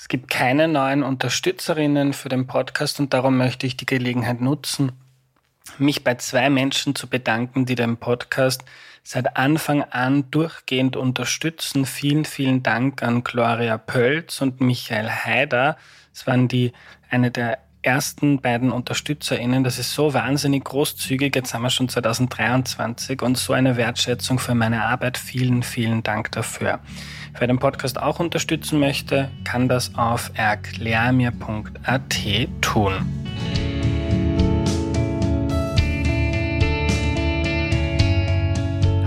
Es gibt keine neuen Unterstützerinnen für den Podcast und darum möchte ich die Gelegenheit nutzen, mich bei zwei Menschen zu bedanken, die den Podcast seit Anfang an durchgehend unterstützen. Vielen, vielen Dank an Gloria Pölz und Michael Haider. Es waren die eine der ersten beiden UnterstützerInnen. Das ist so wahnsinnig großzügig. Jetzt haben wir schon 2023 und so eine Wertschätzung für meine Arbeit. Vielen, vielen Dank dafür. Wer den Podcast auch unterstützen möchte, kann das auf erklärmir.at tun.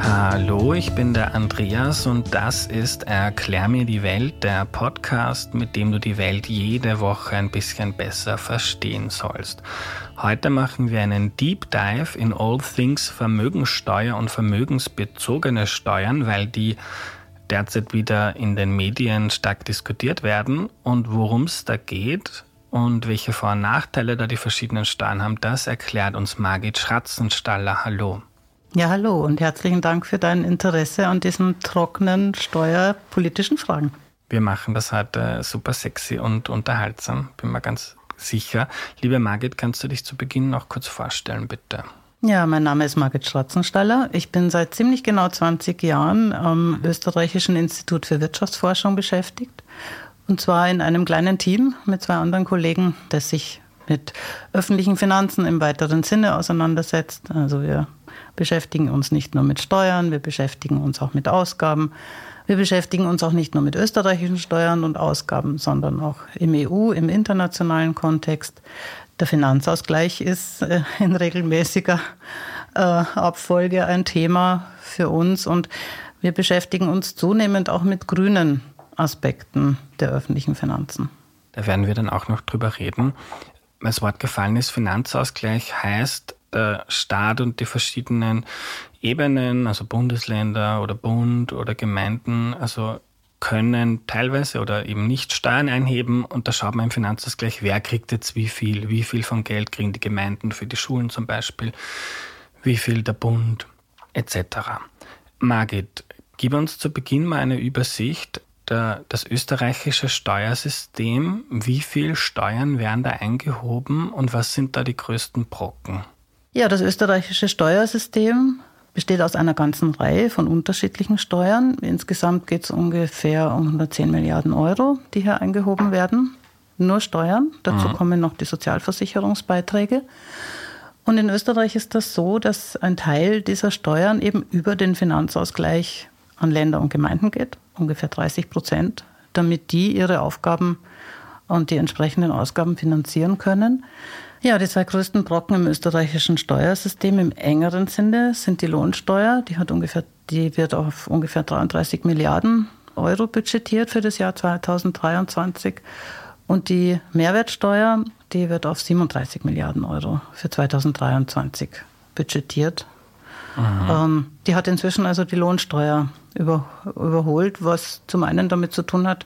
Hallo, ich bin der Andreas und das ist Erklär mir die Welt, der Podcast, mit dem du die Welt jede Woche ein bisschen besser verstehen sollst. Heute machen wir einen Deep Dive in All Things Vermögenssteuer und vermögensbezogene Steuern, weil die derzeit wieder in den Medien stark diskutiert werden und worum es da geht und welche Vor- und Nachteile da die verschiedenen Steuern haben, das erklärt uns Margit Schratzenstaller. Hallo. Ja, hallo und herzlichen Dank für dein Interesse an diesen trockenen steuerpolitischen Fragen. Wir machen das heute super sexy und unterhaltsam, bin mir ganz sicher. Liebe Margit, kannst du dich zu Beginn noch kurz vorstellen, bitte? Ja, mein Name ist Margit Schratzenstaller. Ich bin seit ziemlich genau 20 Jahren am Österreichischen Institut für Wirtschaftsforschung beschäftigt. Und zwar in einem kleinen Team mit zwei anderen Kollegen, das sich mit öffentlichen Finanzen im weiteren Sinne auseinandersetzt. Also wir beschäftigen uns nicht nur mit Steuern, wir beschäftigen uns auch mit Ausgaben. Wir beschäftigen uns auch nicht nur mit österreichischen Steuern und Ausgaben, sondern auch im EU, im internationalen Kontext. Der Finanzausgleich ist äh, in regelmäßiger äh, Abfolge ein Thema für uns und wir beschäftigen uns zunehmend auch mit grünen Aspekten der öffentlichen Finanzen. Da werden wir dann auch noch drüber reden. Das Wort gefallen ist, Finanzausgleich heißt, der Staat und die verschiedenen Ebenen, also Bundesländer oder Bund oder Gemeinden, also können teilweise oder eben nicht Steuern einheben und da schaut man im Finanzausgleich, wer kriegt jetzt wie viel, wie viel vom Geld kriegen die Gemeinden für die Schulen zum Beispiel, wie viel der Bund etc. Margit, gib uns zu Beginn mal eine Übersicht, der, das österreichische Steuersystem, wie viel Steuern werden da eingehoben und was sind da die größten Brocken? Ja, das österreichische Steuersystem besteht aus einer ganzen Reihe von unterschiedlichen Steuern. Insgesamt geht es ungefähr um 110 Milliarden Euro, die hier eingehoben werden. Nur Steuern. Dazu mhm. kommen noch die Sozialversicherungsbeiträge. Und in Österreich ist das so, dass ein Teil dieser Steuern eben über den Finanzausgleich an Länder und Gemeinden geht, ungefähr 30 Prozent, damit die ihre Aufgaben und die entsprechenden Ausgaben finanzieren können. Ja, die zwei größten Brocken im österreichischen Steuersystem im engeren Sinne sind die Lohnsteuer. Die, hat ungefähr, die wird auf ungefähr 33 Milliarden Euro budgetiert für das Jahr 2023. Und die Mehrwertsteuer, die wird auf 37 Milliarden Euro für 2023 budgetiert. Ähm, die hat inzwischen also die Lohnsteuer über, überholt, was zum einen damit zu tun hat,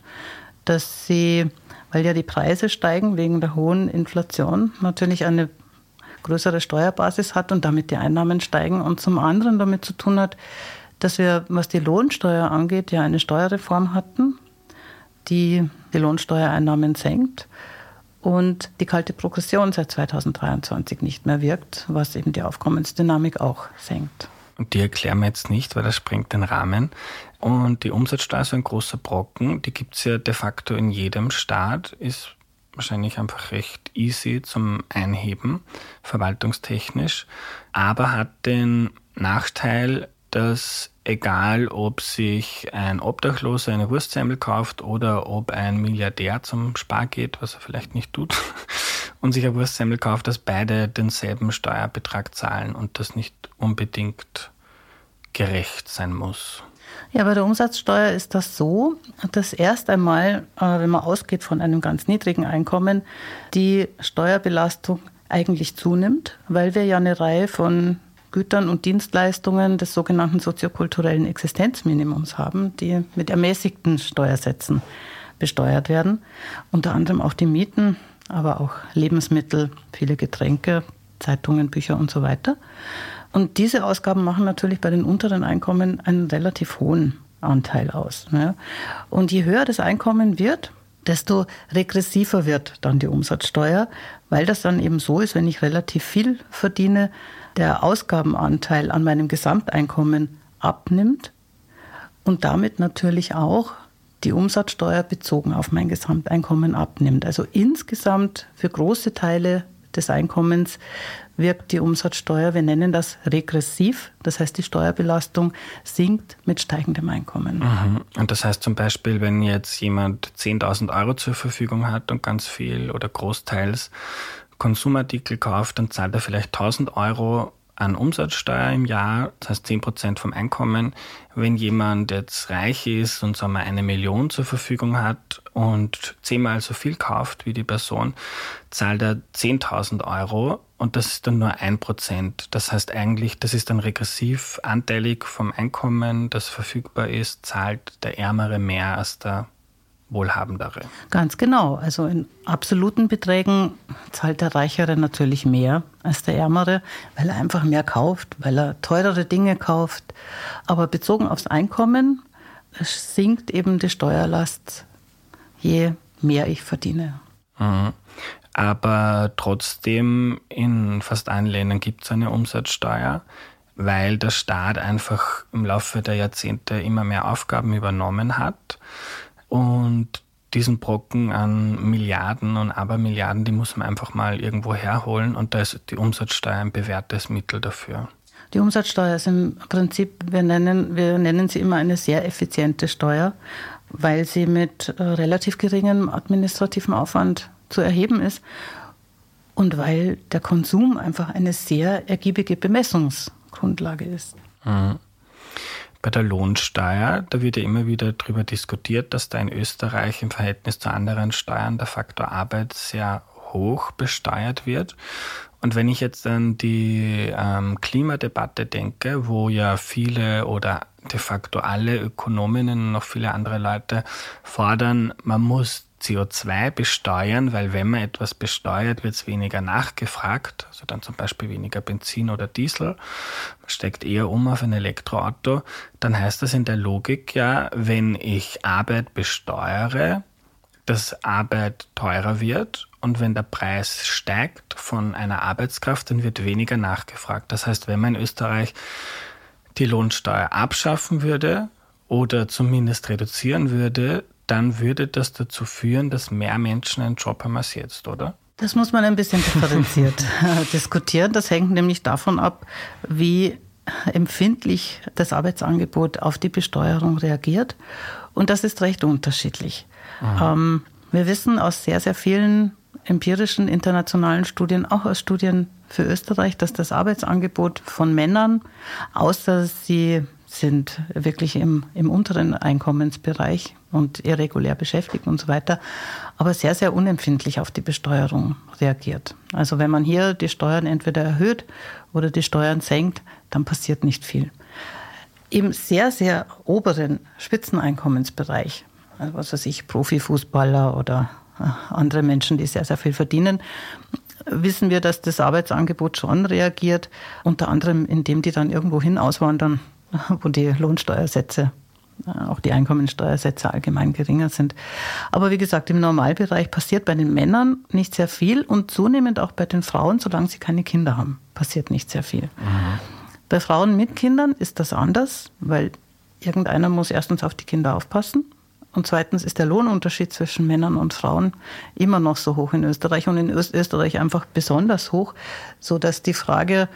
dass sie weil ja die Preise steigen wegen der hohen Inflation, natürlich eine größere Steuerbasis hat und damit die Einnahmen steigen und zum anderen damit zu tun hat, dass wir, was die Lohnsteuer angeht, ja eine Steuerreform hatten, die die Lohnsteuereinnahmen senkt und die kalte Progression seit 2023 nicht mehr wirkt, was eben die Aufkommensdynamik auch senkt. Und die erklären wir jetzt nicht, weil das sprengt den Rahmen. Und die Umsatzsteuer ist ein großer Brocken. Die gibt es ja de facto in jedem Staat. Ist wahrscheinlich einfach recht easy zum Einheben, verwaltungstechnisch. Aber hat den Nachteil, dass egal ob sich ein Obdachloser eine Wurstsemmel kauft oder ob ein Milliardär zum Spar geht, was er vielleicht nicht tut, und sich eine Wurstsemmel kauft, dass beide denselben Steuerbetrag zahlen und das nicht unbedingt gerecht sein muss. Ja, bei der Umsatzsteuer ist das so, dass erst einmal, äh, wenn man ausgeht von einem ganz niedrigen Einkommen, die Steuerbelastung eigentlich zunimmt, weil wir ja eine Reihe von Gütern und Dienstleistungen des sogenannten soziokulturellen Existenzminimums haben, die mit ermäßigten Steuersätzen besteuert werden. Unter anderem auch die Mieten, aber auch Lebensmittel, viele Getränke, Zeitungen, Bücher und so weiter. Und diese Ausgaben machen natürlich bei den unteren Einkommen einen relativ hohen Anteil aus. Und je höher das Einkommen wird, desto regressiver wird dann die Umsatzsteuer, weil das dann eben so ist, wenn ich relativ viel verdiene, der Ausgabenanteil an meinem Gesamteinkommen abnimmt und damit natürlich auch die Umsatzsteuer bezogen auf mein Gesamteinkommen abnimmt. Also insgesamt für große Teile des Einkommens wirkt die Umsatzsteuer, wir nennen das regressiv, das heißt die Steuerbelastung sinkt mit steigendem Einkommen. Mhm. Und das heißt zum Beispiel, wenn jetzt jemand 10.000 Euro zur Verfügung hat und ganz viel oder großteils Konsumartikel kauft, dann zahlt er vielleicht 1000 Euro an Umsatzsteuer im Jahr, das heißt 10 Prozent vom Einkommen. Wenn jemand jetzt reich ist und sagen wir eine Million zur Verfügung hat und zehnmal so viel kauft wie die Person, zahlt er 10.000 Euro und das ist dann nur ein Prozent. Das heißt eigentlich, das ist dann regressiv anteilig vom Einkommen, das verfügbar ist, zahlt der Ärmere mehr als der Wohlhabendere. Ganz genau. Also in absoluten Beträgen zahlt der Reichere natürlich mehr als der Ärmere, weil er einfach mehr kauft, weil er teurere Dinge kauft. Aber bezogen aufs Einkommen sinkt eben die Steuerlast, je mehr ich verdiene. Mhm. Aber trotzdem in fast allen Ländern gibt es eine Umsatzsteuer, weil der Staat einfach im Laufe der Jahrzehnte immer mehr Aufgaben übernommen hat und diesen Brocken an Milliarden und Abermilliarden, die muss man einfach mal irgendwo herholen und da ist die Umsatzsteuer ein bewährtes Mittel dafür. Die Umsatzsteuer ist im Prinzip, wir nennen, wir nennen sie immer eine sehr effiziente Steuer, weil sie mit äh, relativ geringem administrativen Aufwand zu erheben ist und weil der Konsum einfach eine sehr ergiebige Bemessungsgrundlage ist. Mhm. Bei der Lohnsteuer, da wird ja immer wieder darüber diskutiert, dass da in Österreich im Verhältnis zu anderen Steuern der Faktor Arbeit sehr hoch besteuert wird. Und wenn ich jetzt an die ähm, Klimadebatte denke, wo ja viele oder de facto alle Ökonominnen und noch viele andere Leute fordern, man muss CO2 besteuern, weil wenn man etwas besteuert, wird es weniger nachgefragt, also dann zum Beispiel weniger Benzin oder Diesel, man steckt eher um auf ein Elektroauto, dann heißt das in der Logik ja, wenn ich Arbeit besteuere, dass Arbeit teurer wird. Und wenn der Preis steigt von einer Arbeitskraft, dann wird weniger nachgefragt. Das heißt, wenn man in Österreich die Lohnsteuer abschaffen würde oder zumindest reduzieren würde, dann würde das dazu führen, dass mehr Menschen einen Job haben als jetzt, oder? Das muss man ein bisschen differenziert äh, diskutieren. Das hängt nämlich davon ab, wie empfindlich das Arbeitsangebot auf die Besteuerung reagiert. Und das ist recht unterschiedlich. Ähm, wir wissen aus sehr, sehr vielen empirischen internationalen Studien, auch aus Studien für Österreich, dass das Arbeitsangebot von Männern, außer sie sind wirklich im, im unteren Einkommensbereich und irregulär beschäftigt und so weiter, aber sehr, sehr unempfindlich auf die Besteuerung reagiert. Also wenn man hier die Steuern entweder erhöht oder die Steuern senkt, dann passiert nicht viel. Im sehr, sehr oberen Spitzeneinkommensbereich, also was weiß ich, Profifußballer oder äh, andere Menschen, die sehr, sehr viel verdienen, wissen wir, dass das Arbeitsangebot schon reagiert, unter anderem indem die dann irgendwo hin auswandern, wo die Lohnsteuersätze, äh, auch die Einkommensteuersätze allgemein geringer sind. Aber wie gesagt, im Normalbereich passiert bei den Männern nicht sehr viel und zunehmend auch bei den Frauen, solange sie keine Kinder haben, passiert nicht sehr viel. Mhm. Bei Frauen mit Kindern ist das anders, weil irgendeiner muss erstens auf die Kinder aufpassen und zweitens ist der Lohnunterschied zwischen Männern und Frauen immer noch so hoch in Österreich und in Österreich einfach besonders hoch, so dass die Frage,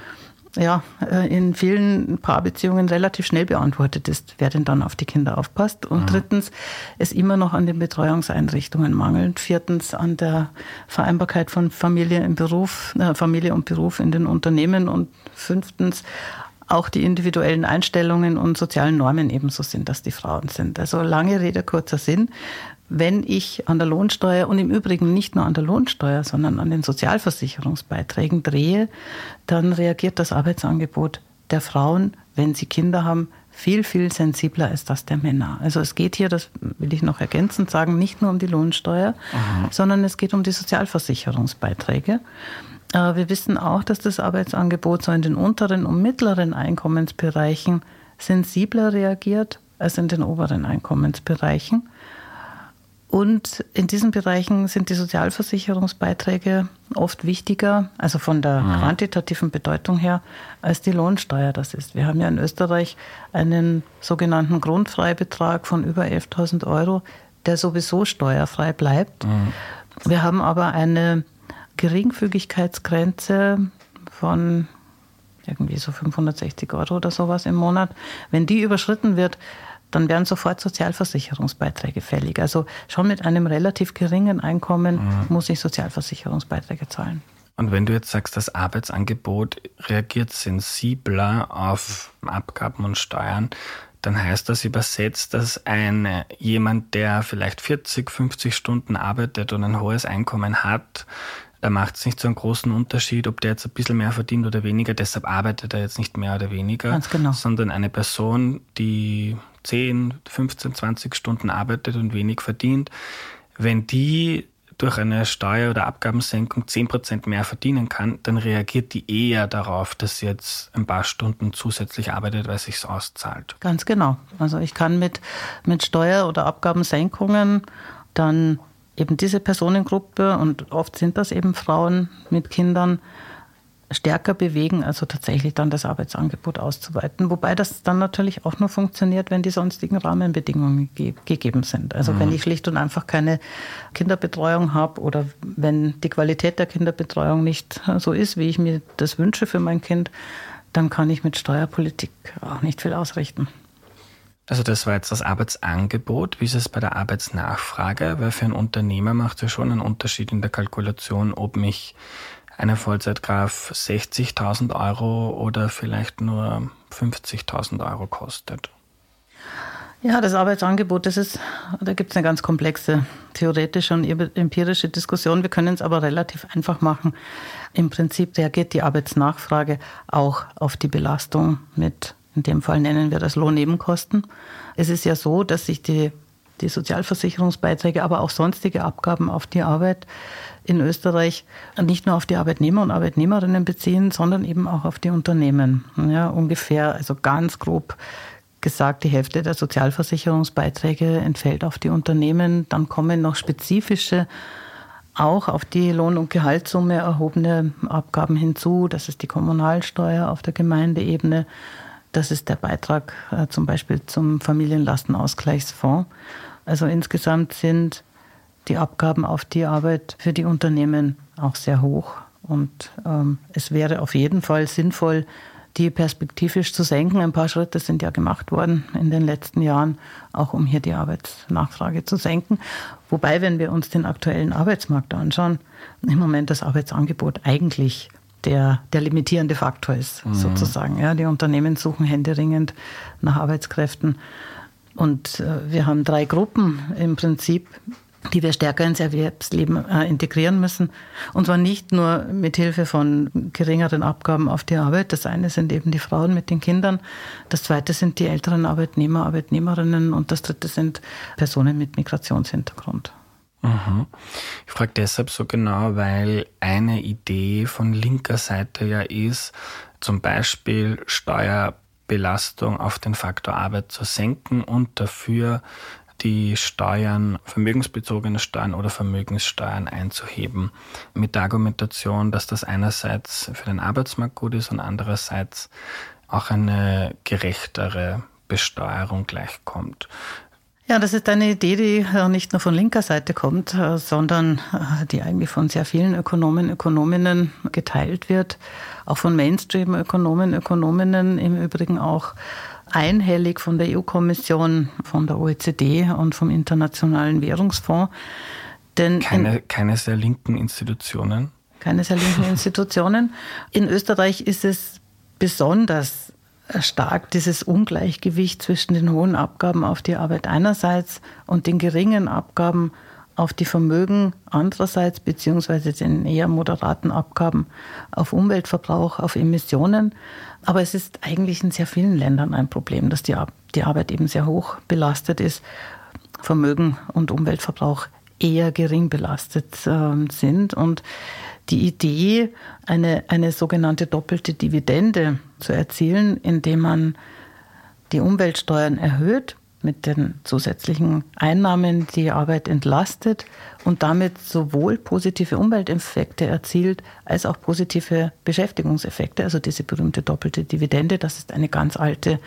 ja, äh, in vielen Paarbeziehungen relativ schnell beantwortet ist, wer denn dann auf die Kinder aufpasst. Und mhm. drittens, es immer noch an den Betreuungseinrichtungen mangelt. Viertens, an der Vereinbarkeit von Familie im Beruf, äh, Familie und Beruf in den Unternehmen. Und fünftens, auch die individuellen Einstellungen und sozialen Normen ebenso sind, dass die Frauen sind. Also lange Rede, kurzer Sinn wenn ich an der Lohnsteuer und im Übrigen nicht nur an der Lohnsteuer, sondern an den Sozialversicherungsbeiträgen drehe, dann reagiert das Arbeitsangebot der Frauen, wenn sie Kinder haben, viel, viel sensibler als das der Männer. Also es geht hier, das will ich noch ergänzend sagen, nicht nur um die Lohnsteuer, Aha. sondern es geht um die Sozialversicherungsbeiträge. Äh, wir wissen auch, dass das Arbeitsangebot so in den unteren und mittleren Einkommensbereichen sensibler reagiert als in den oberen Einkommensbereichen. Und in diesen Bereichen sind die Sozialversicherungsbeiträge oft wichtiger, also von der mhm. quantitativen Bedeutung her, als die Lohnsteuer das ist. Wir haben ja in Österreich einen sogenannten Grundfreibetrag von über 11.000 Euro, der sowieso steuerfrei bleibt. Mhm. Wir haben aber eine Geringfügigkeitsgrenze von irgendwie so 560 Euro oder sowas im Monat. Wenn die überschritten wird, dann werden sofort Sozialversicherungsbeiträge fällig. Also schon mit einem relativ geringen Einkommen mhm. muss ich Sozialversicherungsbeiträge zahlen. Und wenn du jetzt sagst, das Arbeitsangebot reagiert sensibler auf Abgaben und Steuern, dann heißt das übersetzt, dass ein jemand, der vielleicht 40, 50 Stunden arbeitet und ein hohes Einkommen hat, da macht es nicht so einen großen Unterschied, ob der jetzt ein bisschen mehr verdient oder weniger. Deshalb arbeitet er jetzt nicht mehr oder weniger, Ganz genau. sondern eine Person, die 10, 15, 20 Stunden arbeitet und wenig verdient, wenn die durch eine Steuer- oder Abgabensenkung 10% mehr verdienen kann, dann reagiert die eher darauf, dass sie jetzt ein paar Stunden zusätzlich arbeitet, weil sich auszahlt. Ganz genau. Also ich kann mit, mit Steuer- oder Abgabensenkungen dann eben diese Personengruppe, und oft sind das eben Frauen mit Kindern, stärker bewegen, also tatsächlich dann das Arbeitsangebot auszuweiten. Wobei das dann natürlich auch nur funktioniert, wenn die sonstigen Rahmenbedingungen ge gegeben sind. Also mhm. wenn ich schlicht und einfach keine Kinderbetreuung habe oder wenn die Qualität der Kinderbetreuung nicht so ist, wie ich mir das wünsche für mein Kind, dann kann ich mit Steuerpolitik auch nicht viel ausrichten. Also das war jetzt das Arbeitsangebot. Wie ist es bei der Arbeitsnachfrage? Weil für einen Unternehmer macht es ja schon einen Unterschied in der Kalkulation, ob mich eine Vollzeitkraft 60.000 Euro oder vielleicht nur 50.000 Euro kostet? Ja, das Arbeitsangebot, das ist, da gibt es eine ganz komplexe theoretische und empirische Diskussion. Wir können es aber relativ einfach machen. Im Prinzip reagiert die Arbeitsnachfrage auch auf die Belastung mit, in dem Fall nennen wir das Lohnnebenkosten. Es ist ja so, dass sich die, die Sozialversicherungsbeiträge, aber auch sonstige Abgaben auf die Arbeit in Österreich nicht nur auf die Arbeitnehmer und Arbeitnehmerinnen beziehen, sondern eben auch auf die Unternehmen. Ja, ungefähr, also ganz grob gesagt, die Hälfte der Sozialversicherungsbeiträge entfällt auf die Unternehmen. Dann kommen noch spezifische, auch auf die Lohn- und Gehaltssumme erhobene Abgaben hinzu. Das ist die Kommunalsteuer auf der Gemeindeebene. Das ist der Beitrag äh, zum Beispiel zum Familienlastenausgleichsfonds. Also insgesamt sind die Abgaben auf die Arbeit für die Unternehmen auch sehr hoch. Und ähm, es wäre auf jeden Fall sinnvoll, die perspektivisch zu senken. Ein paar Schritte sind ja gemacht worden in den letzten Jahren, auch um hier die Arbeitsnachfrage zu senken. Wobei, wenn wir uns den aktuellen Arbeitsmarkt anschauen, im Moment das Arbeitsangebot eigentlich der, der limitierende Faktor ist, mhm. sozusagen. Ja, die Unternehmen suchen händeringend nach Arbeitskräften. Und äh, wir haben drei Gruppen im Prinzip die wir stärker ins Erwerbsleben äh, integrieren müssen. Und zwar nicht nur mit Hilfe von geringeren Abgaben auf die Arbeit. Das eine sind eben die Frauen mit den Kindern. Das zweite sind die älteren Arbeitnehmer, Arbeitnehmerinnen. Und das dritte sind Personen mit Migrationshintergrund. Mhm. Ich frage deshalb so genau, weil eine Idee von linker Seite ja ist, zum Beispiel Steuerbelastung auf den Faktor Arbeit zu senken und dafür die Steuern, vermögensbezogene Steuern oder Vermögenssteuern einzuheben. Mit der Argumentation, dass das einerseits für den Arbeitsmarkt gut ist und andererseits auch eine gerechtere Besteuerung gleichkommt. Ja, das ist eine Idee, die nicht nur von linker Seite kommt, sondern äh, die eigentlich von sehr vielen Ökonomen, Ökonominnen geteilt wird. Auch von Mainstream-Ökonomen, Ökonominnen im Übrigen auch einhellig von der EU-Kommission, von der OECD und vom Internationalen Währungsfonds. Denn keine, keine sehr linken Institutionen. Keine sehr linken Institutionen. In Österreich ist es besonders stark dieses Ungleichgewicht zwischen den hohen Abgaben auf die Arbeit einerseits und den geringen Abgaben auf die Vermögen andererseits, beziehungsweise den eher moderaten Abgaben auf Umweltverbrauch, auf Emissionen. Aber es ist eigentlich in sehr vielen Ländern ein Problem, dass die, die Arbeit eben sehr hoch belastet ist, Vermögen und Umweltverbrauch eher gering belastet äh, sind. Und die Idee, eine, eine sogenannte doppelte Dividende zu erzielen, indem man die Umweltsteuern erhöht mit den zusätzlichen Einnahmen die Arbeit entlastet und damit sowohl positive Umwelteffekte erzielt als auch positive Beschäftigungseffekte, also diese berühmte doppelte Dividende. Das ist eine ganz alte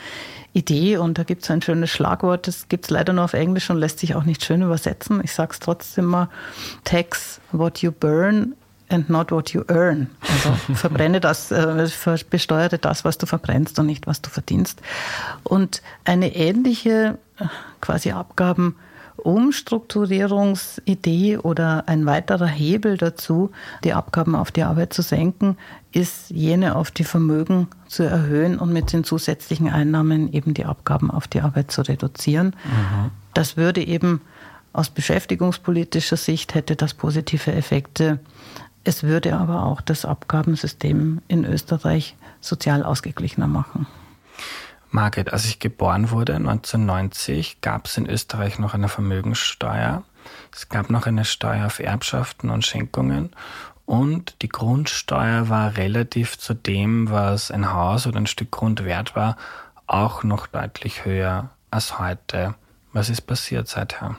Idee und da gibt es ein schönes Schlagwort, das gibt es leider nur auf Englisch und lässt sich auch nicht schön übersetzen. Ich sage es trotzdem mal, tax what you burn and not what you earn. Also verbrenne das, äh, besteuere das, was du verbrennst und nicht, was du verdienst. Und eine ähnliche äh, quasi Abgaben Umstrukturierungsidee oder ein weiterer Hebel dazu, die Abgaben auf die Arbeit zu senken, ist jene auf die Vermögen zu erhöhen und mit den zusätzlichen Einnahmen eben die Abgaben auf die Arbeit zu reduzieren. Mhm. Das würde eben aus beschäftigungspolitischer Sicht hätte das positive Effekte es würde aber auch das Abgabensystem in Österreich sozial ausgeglichener machen. Margit, als ich geboren wurde, 1990, gab es in Österreich noch eine Vermögenssteuer. Es gab noch eine Steuer auf Erbschaften und Schenkungen. Und die Grundsteuer war relativ zu dem, was ein Haus oder ein Stück Grund wert war, auch noch deutlich höher als heute. Was ist passiert seither?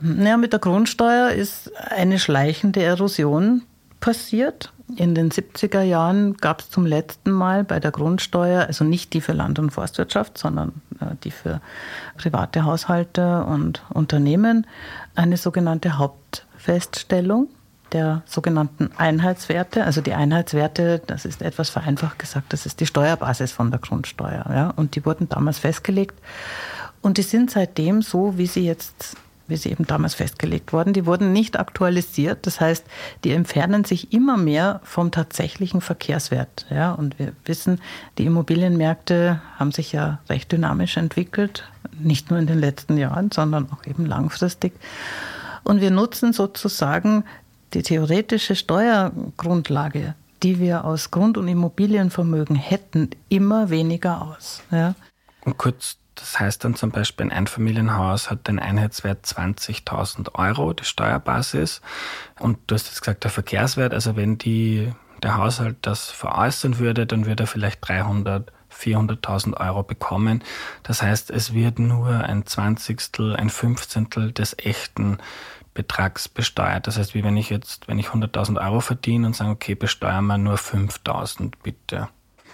Ja, mit der Grundsteuer ist eine schleichende Erosion passiert. In den 70er Jahren gab es zum letzten Mal bei der Grundsteuer, also nicht die für Land- und Forstwirtschaft, sondern äh, die für private Haushalte und Unternehmen, eine sogenannte Hauptfeststellung der sogenannten Einheitswerte. Also die Einheitswerte, das ist etwas vereinfacht gesagt, das ist die Steuerbasis von der Grundsteuer. Ja? Und die wurden damals festgelegt. Und die sind seitdem so, wie sie jetzt wie sie eben damals festgelegt wurden. Die wurden nicht aktualisiert. Das heißt, die entfernen sich immer mehr vom tatsächlichen Verkehrswert. Ja, und wir wissen, die Immobilienmärkte haben sich ja recht dynamisch entwickelt. Nicht nur in den letzten Jahren, sondern auch eben langfristig. Und wir nutzen sozusagen die theoretische Steuergrundlage, die wir aus Grund- und Immobilienvermögen hätten, immer weniger aus. Ja. Und kurz das heißt dann zum Beispiel, ein Einfamilienhaus hat den Einheitswert 20.000 Euro, die Steuerbasis. Und du hast jetzt gesagt, der Verkehrswert, also wenn die, der Haushalt das veräußern würde, dann würde er vielleicht 300, 400.000 Euro bekommen. Das heißt, es wird nur ein Zwanzigstel, ein Fünfzehntel des echten Betrags besteuert. Das heißt, wie wenn ich jetzt, wenn ich 100.000 Euro verdiene und sage, okay, besteuern wir nur 5.000 bitte.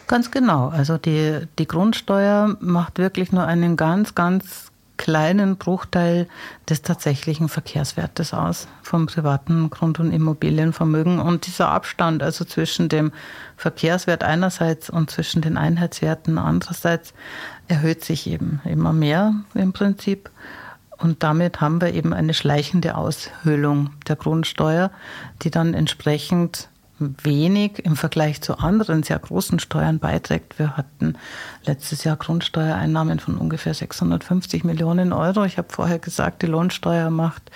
Ganz genau. Also die, die Grundsteuer macht wirklich nur einen ganz, ganz kleinen Bruchteil des tatsächlichen Verkehrswertes aus vom privaten Grund- und Immobilienvermögen. Und dieser Abstand also zwischen dem Verkehrswert einerseits und zwischen den Einheitswerten andererseits erhöht sich eben immer mehr im Prinzip. Und damit haben wir eben eine schleichende Aushöhlung der Grundsteuer, die dann entsprechend wenig im Vergleich zu anderen sehr großen Steuern beiträgt. Wir hatten letztes Jahr Grundsteuereinnahmen von ungefähr 650 Millionen Euro. Ich habe vorher gesagt, die Lohnsteuer macht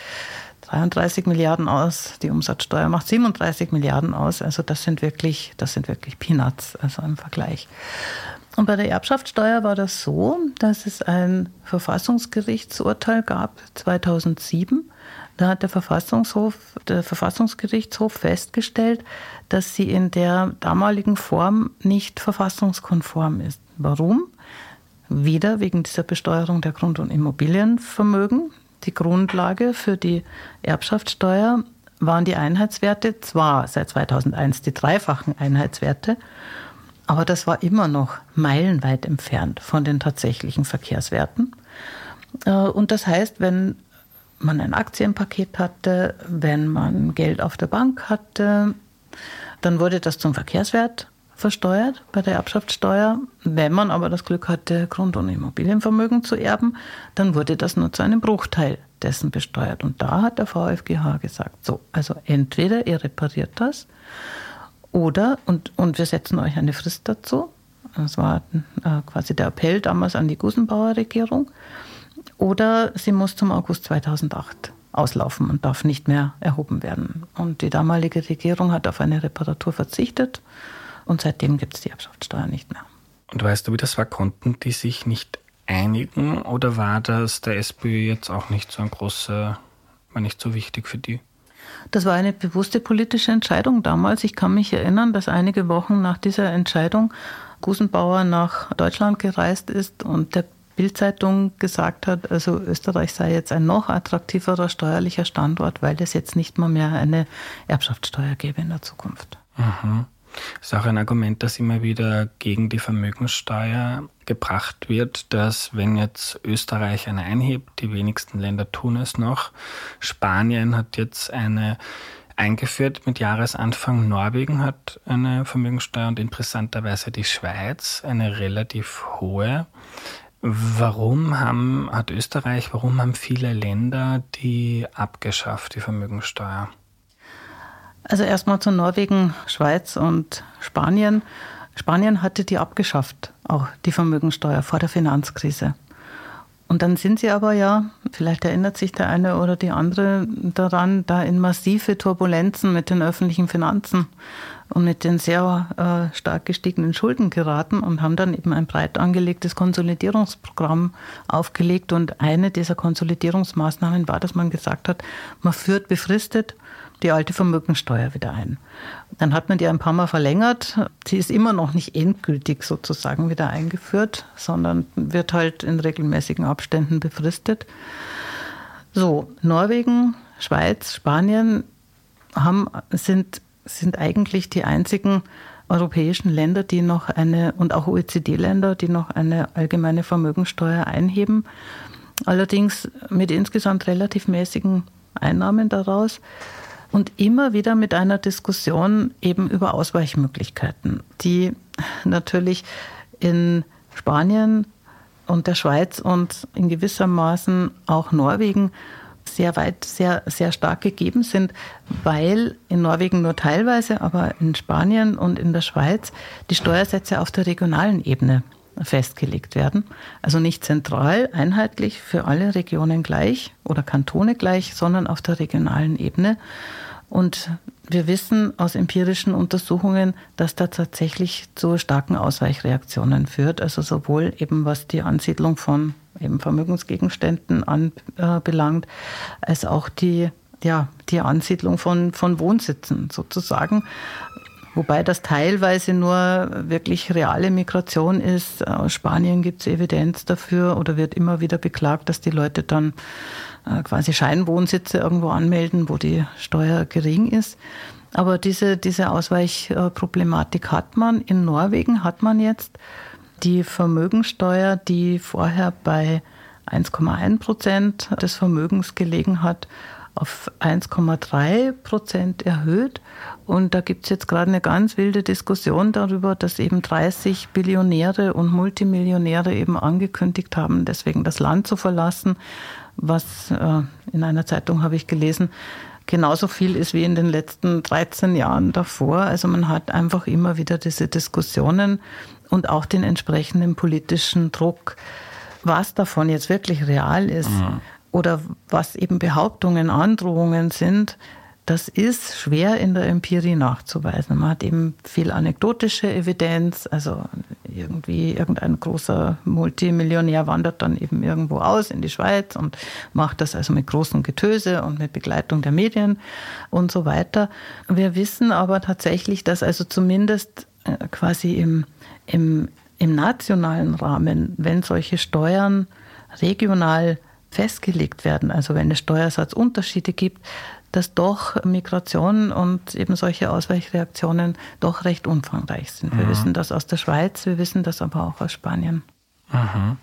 33 Milliarden aus, die Umsatzsteuer macht 37 Milliarden aus. Also das sind wirklich, das sind wirklich Peanuts, also im Vergleich. Und bei der Erbschaftssteuer war das so, dass es ein Verfassungsgerichtsurteil gab 2007 da hat der Verfassungshof, der Verfassungsgerichtshof festgestellt, dass sie in der damaligen Form nicht verfassungskonform ist. Warum? Wieder wegen dieser Besteuerung der Grund- und Immobilienvermögen. Die Grundlage für die Erbschaftssteuer waren die Einheitswerte, zwar seit 2001 die dreifachen Einheitswerte, aber das war immer noch meilenweit entfernt von den tatsächlichen Verkehrswerten. Äh, und das heißt, wenn man ein Aktienpaket hatte, wenn man Geld auf der Bank hatte, dann wurde das zum Verkehrswert versteuert bei der Erbschaftssteuer. Wenn man aber das Glück hatte, Grund- und Immobilienvermögen zu erben, dann wurde das nur zu einem Bruchteil dessen besteuert. Und da hat der VfGH gesagt, so, also entweder ihr repariert das oder, und, und wir setzen euch eine Frist dazu. Das war äh, quasi der Appell damals an die Gusenbauer Regierung oder sie muss zum August 2008 auslaufen und darf nicht mehr erhoben werden. Und die damalige Regierung hat auf eine Reparatur verzichtet und seitdem gibt es die Erbschaftssteuer nicht mehr. Und weißt du, wie das war? Konnten die sich nicht einigen oder war das der SPÖ jetzt auch nicht so ein großer, war nicht so wichtig für die? Das war eine bewusste politische Entscheidung damals. Ich kann mich erinnern, dass einige Wochen nach dieser Entscheidung Gusenbauer nach Deutschland gereist ist und der Bildzeitung gesagt hat, also Österreich sei jetzt ein noch attraktiverer steuerlicher Standort, weil es jetzt nicht mal mehr eine Erbschaftssteuer gäbe in der Zukunft. Mhm. Das ist auch ein Argument, das immer wieder gegen die Vermögenssteuer gebracht wird, dass wenn jetzt Österreich eine einhebt, die wenigsten Länder tun es noch. Spanien hat jetzt eine eingeführt mit Jahresanfang. Norwegen hat eine Vermögenssteuer und interessanterweise die Schweiz eine relativ hohe. Warum haben, hat Österreich, warum haben viele Länder die abgeschafft, die Vermögensteuer? Also erstmal zu Norwegen, Schweiz und Spanien. Spanien hatte die abgeschafft, auch die Vermögensteuer vor der Finanzkrise. Und dann sind sie aber ja, vielleicht erinnert sich der eine oder die andere daran, da in massive Turbulenzen mit den öffentlichen Finanzen und mit den sehr äh, stark gestiegenen Schulden geraten und haben dann eben ein breit angelegtes Konsolidierungsprogramm aufgelegt. Und eine dieser Konsolidierungsmaßnahmen war, dass man gesagt hat, man führt befristet die alte Vermögensteuer wieder ein. Dann hat man die ein paar Mal verlängert. Sie ist immer noch nicht endgültig sozusagen wieder eingeführt, sondern wird halt in regelmäßigen Abständen befristet. So, Norwegen, Schweiz, Spanien haben, sind, sind eigentlich die einzigen europäischen Länder, die noch eine, und auch OECD-Länder, die noch eine allgemeine Vermögensteuer einheben. Allerdings mit insgesamt relativ mäßigen Einnahmen daraus und immer wieder mit einer Diskussion eben über Ausweichmöglichkeiten, die natürlich in Spanien und der Schweiz und in gewissermaßen auch Norwegen sehr weit, sehr, sehr stark gegeben sind, weil in Norwegen nur teilweise, aber in Spanien und in der Schweiz die Steuersätze auf der regionalen Ebene festgelegt werden. Also nicht zentral, einheitlich für alle Regionen gleich oder Kantone gleich, sondern auf der regionalen Ebene. Und wir wissen aus empirischen Untersuchungen, dass da tatsächlich zu starken Ausweichreaktionen führt. Also sowohl eben was die Ansiedlung von eben Vermögensgegenständen anbelangt, als auch die, ja, die Ansiedlung von, von Wohnsitzen sozusagen. Wobei das teilweise nur wirklich reale Migration ist. Aus Spanien gibt es Evidenz dafür oder wird immer wieder beklagt, dass die Leute dann äh, quasi Scheinwohnsitze irgendwo anmelden, wo die Steuer gering ist. Aber diese, diese Ausweichproblematik hat man. In Norwegen hat man jetzt die Vermögensteuer, die vorher bei 1,1 Prozent des Vermögens gelegen hat, auf 1,3 Prozent erhöht. Und da gibt es jetzt gerade eine ganz wilde Diskussion darüber, dass eben 30 Billionäre und Multimillionäre eben angekündigt haben, deswegen das Land zu verlassen, was äh, in einer Zeitung habe ich gelesen, genauso viel ist wie in den letzten 13 Jahren davor. Also man hat einfach immer wieder diese Diskussionen und auch den entsprechenden politischen Druck. Was davon jetzt wirklich real ist, mhm oder was eben Behauptungen, Androhungen sind, das ist schwer in der Empirie nachzuweisen. Man hat eben viel anekdotische Evidenz, also irgendwie irgendein großer Multimillionär wandert dann eben irgendwo aus in die Schweiz und macht das also mit großem Getöse und mit Begleitung der Medien und so weiter. Wir wissen aber tatsächlich, dass also zumindest äh, quasi im, im, im nationalen Rahmen, wenn solche Steuern regional festgelegt werden, also wenn es Steuersatzunterschiede gibt, dass doch Migration und eben solche Ausweichreaktionen doch recht umfangreich sind. Wir mhm. wissen das aus der Schweiz, wir wissen das aber auch aus Spanien. Mhm.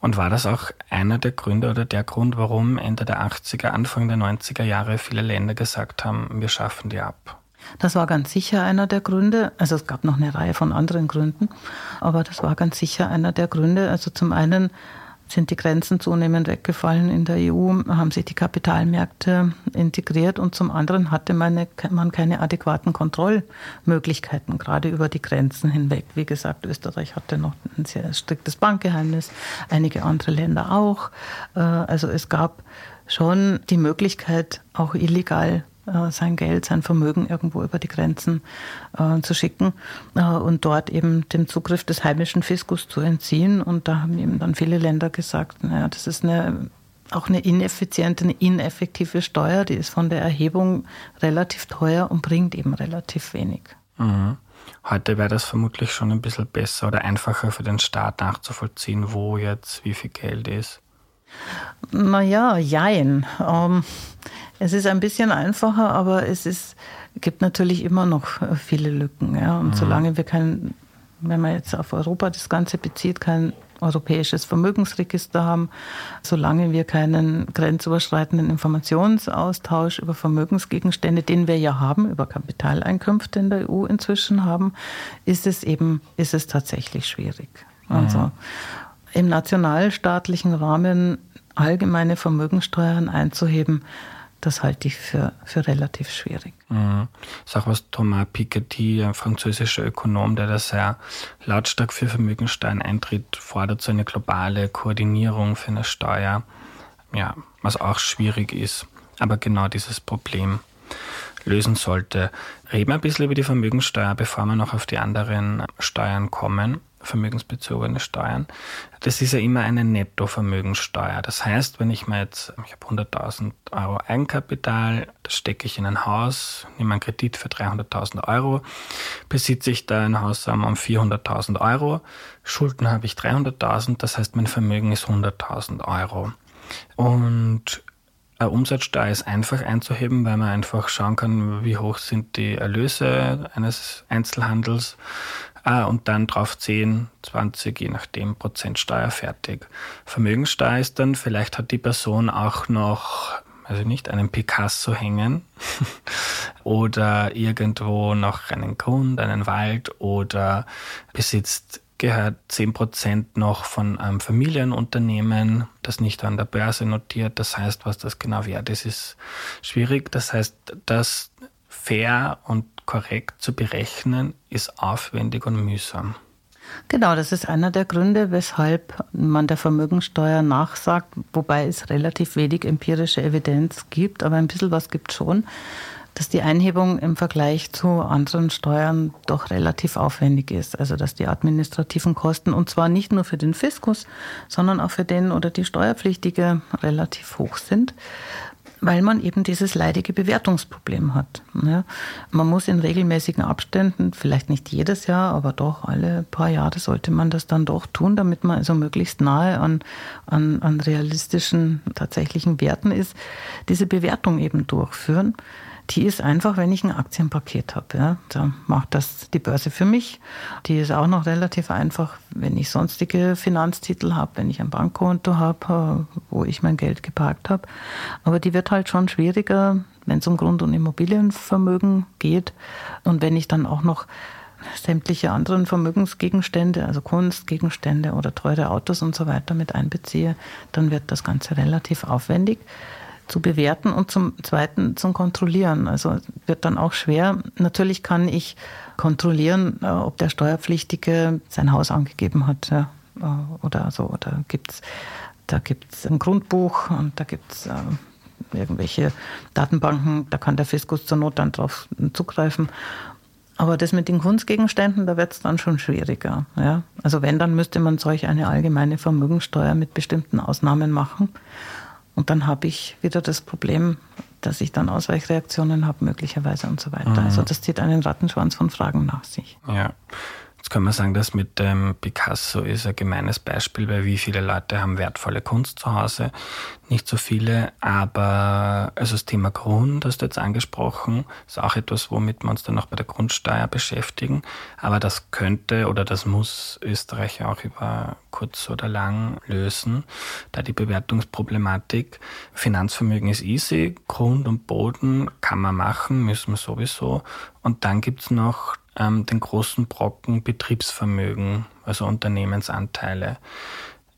Und war das auch einer der Gründe oder der Grund, warum Ende der 80er, Anfang der 90er Jahre viele Länder gesagt haben, wir schaffen die ab? Das war ganz sicher einer der Gründe. Also es gab noch eine Reihe von anderen Gründen, aber das war ganz sicher einer der Gründe. Also zum einen sind die Grenzen zunehmend weggefallen in der EU, haben sich die Kapitalmärkte integriert und zum anderen hatte man, man keine adäquaten Kontrollmöglichkeiten, gerade über die Grenzen hinweg. Wie gesagt, Österreich hatte noch ein sehr striktes Bankgeheimnis, einige andere Länder auch. Äh, also es gab schon die Möglichkeit, auch illegal sein Geld, sein Vermögen irgendwo über die Grenzen äh, zu schicken äh, und dort eben dem Zugriff des heimischen Fiskus zu entziehen. Und da haben eben dann viele Länder gesagt, naja, das ist eine auch eine ineffiziente, eine ineffektive Steuer, die ist von der Erhebung relativ teuer und bringt eben relativ wenig. Mhm. Heute wäre das vermutlich schon ein bisschen besser oder einfacher für den Staat nachzuvollziehen, wo jetzt wie viel Geld ist. Naja, jein. Ähm, es ist ein bisschen einfacher, aber es ist, gibt natürlich immer noch viele Lücken. Ja? Und mhm. solange wir kein, wenn man jetzt auf Europa das Ganze bezieht, kein europäisches Vermögensregister haben, solange wir keinen grenzüberschreitenden Informationsaustausch über Vermögensgegenstände, den wir ja haben, über Kapitaleinkünfte in der EU inzwischen haben, ist es eben, ist es tatsächlich schwierig. Also mhm. im nationalstaatlichen Rahmen allgemeine Vermögensteuern einzuheben, das halte ich für, für relativ schwierig. Mhm. Das ist auch was Thomas Piketty, ein französischer Ökonom, der da sehr lautstark für Vermögensteuern eintritt, fordert so eine globale Koordinierung für eine Steuer, ja, was auch schwierig ist, aber genau dieses Problem lösen sollte. Reden wir ein bisschen über die Vermögensteuer, bevor wir noch auf die anderen Steuern kommen vermögensbezogene Steuern. Das ist ja immer eine Nettovermögenssteuer. Das heißt, wenn ich mir jetzt, ich habe 100.000 Euro Eigenkapital, das stecke ich in ein Haus, nehme einen Kredit für 300.000 Euro, besitze ich da ein Haus um 400.000 Euro, Schulden habe ich 300.000, das heißt, mein Vermögen ist 100.000 Euro. Und eine Umsatzsteuer ist einfach einzuheben, weil man einfach schauen kann, wie hoch sind die Erlöse eines Einzelhandels Ah, und dann drauf 10, 20, je nachdem, Prozent Steuer fertig. Vermögenssteuer ist dann, vielleicht hat die Person auch noch, also nicht, einen Picasso hängen oder irgendwo noch einen Grund, einen Wald oder besitzt gehört 10% noch von einem Familienunternehmen, das nicht an der Börse notiert. Das heißt, was das genau wert ist, ist schwierig. Das heißt, das fair und korrekt zu berechnen, ist aufwendig und mühsam. Genau, das ist einer der Gründe, weshalb man der Vermögensteuer nachsagt, wobei es relativ wenig empirische Evidenz gibt, aber ein bisschen was gibt schon, dass die Einhebung im Vergleich zu anderen Steuern doch relativ aufwendig ist. Also dass die administrativen Kosten, und zwar nicht nur für den Fiskus, sondern auch für den oder die Steuerpflichtige relativ hoch sind weil man eben dieses leidige Bewertungsproblem hat. Ja, man muss in regelmäßigen Abständen, vielleicht nicht jedes Jahr, aber doch alle paar Jahre sollte man das dann doch tun, damit man also möglichst nahe an, an, an realistischen, tatsächlichen Werten ist, diese Bewertung eben durchführen die ist einfach, wenn ich ein Aktienpaket habe. Ja, da macht das die Börse für mich. Die ist auch noch relativ einfach, wenn ich sonstige Finanztitel habe, wenn ich ein Bankkonto habe, äh, wo ich mein Geld geparkt habe. Aber die wird halt schon schwieriger, wenn es um Grund- und Immobilienvermögen geht. Und wenn ich dann auch noch sämtliche anderen Vermögensgegenstände, also Kunstgegenstände oder teure Autos und so weiter mit einbeziehe, dann wird das Ganze relativ aufwendig zu bewerten und zum Zweiten zum Kontrollieren. Also wird dann auch schwer. Natürlich kann ich kontrollieren, äh, ob der Steuerpflichtige sein Haus angegeben hat ja, äh, oder so. Oder gibt's, da gibt es ein Grundbuch und da gibt es äh, irgendwelche Datenbanken, da kann der Fiskus zur Not dann drauf zugreifen. Aber das mit den Kunstgegenständen, da wird es dann schon schwieriger. Ja? Also wenn, dann müsste man solch eine allgemeine Vermögensteuer mit bestimmten Ausnahmen machen. Und dann habe ich wieder das Problem, dass ich dann Ausweichreaktionen habe, möglicherweise und so weiter. Mhm. Also das zieht einen Rattenschwanz von Fragen nach sich. Ja. Jetzt kann man sagen, dass mit dem Picasso ist ein gemeines Beispiel, weil wie viele Leute haben wertvolle Kunst zu Hause? Nicht so viele, aber also das Thema Grund hast du jetzt angesprochen, ist auch etwas, womit wir uns dann noch bei der Grundsteuer beschäftigen. Aber das könnte oder das muss Österreich auch über kurz oder lang lösen, da die Bewertungsproblematik. Finanzvermögen ist easy, Grund und Boden kann man machen, müssen wir sowieso. Und dann gibt's noch ähm, den großen Brocken Betriebsvermögen, also Unternehmensanteile,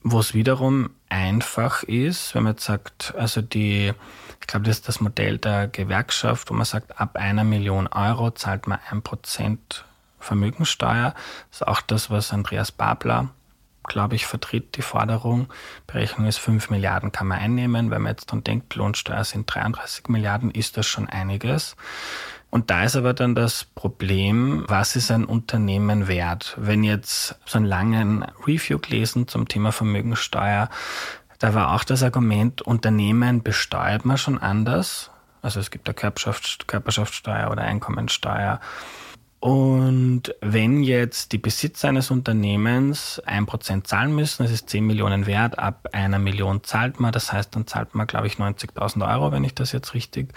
wo es wiederum einfach ist, wenn man jetzt sagt, also die, ich glaube, das ist das Modell der Gewerkschaft, wo man sagt, ab einer Million Euro zahlt man ein Prozent Vermögensteuer. Das ist auch das, was Andreas Babler, glaube ich, vertritt, die Forderung. Berechnung ist 5 Milliarden kann man einnehmen. Wenn man jetzt dann denkt, Lohnsteuer sind 33 Milliarden, ist das schon einiges. Und da ist aber dann das Problem, was ist ein Unternehmen wert? Wenn jetzt so einen langen Review gelesen zum Thema Vermögensteuer, da war auch das Argument, Unternehmen besteuert man schon anders. Also es gibt eine Körperschaftssteuer oder Einkommensteuer. Und wenn jetzt die Besitzer eines Unternehmens ein Prozent zahlen müssen, es ist 10 Millionen wert, ab einer Million zahlt man, das heißt, dann zahlt man, glaube ich, 90.000 Euro, wenn ich das jetzt richtig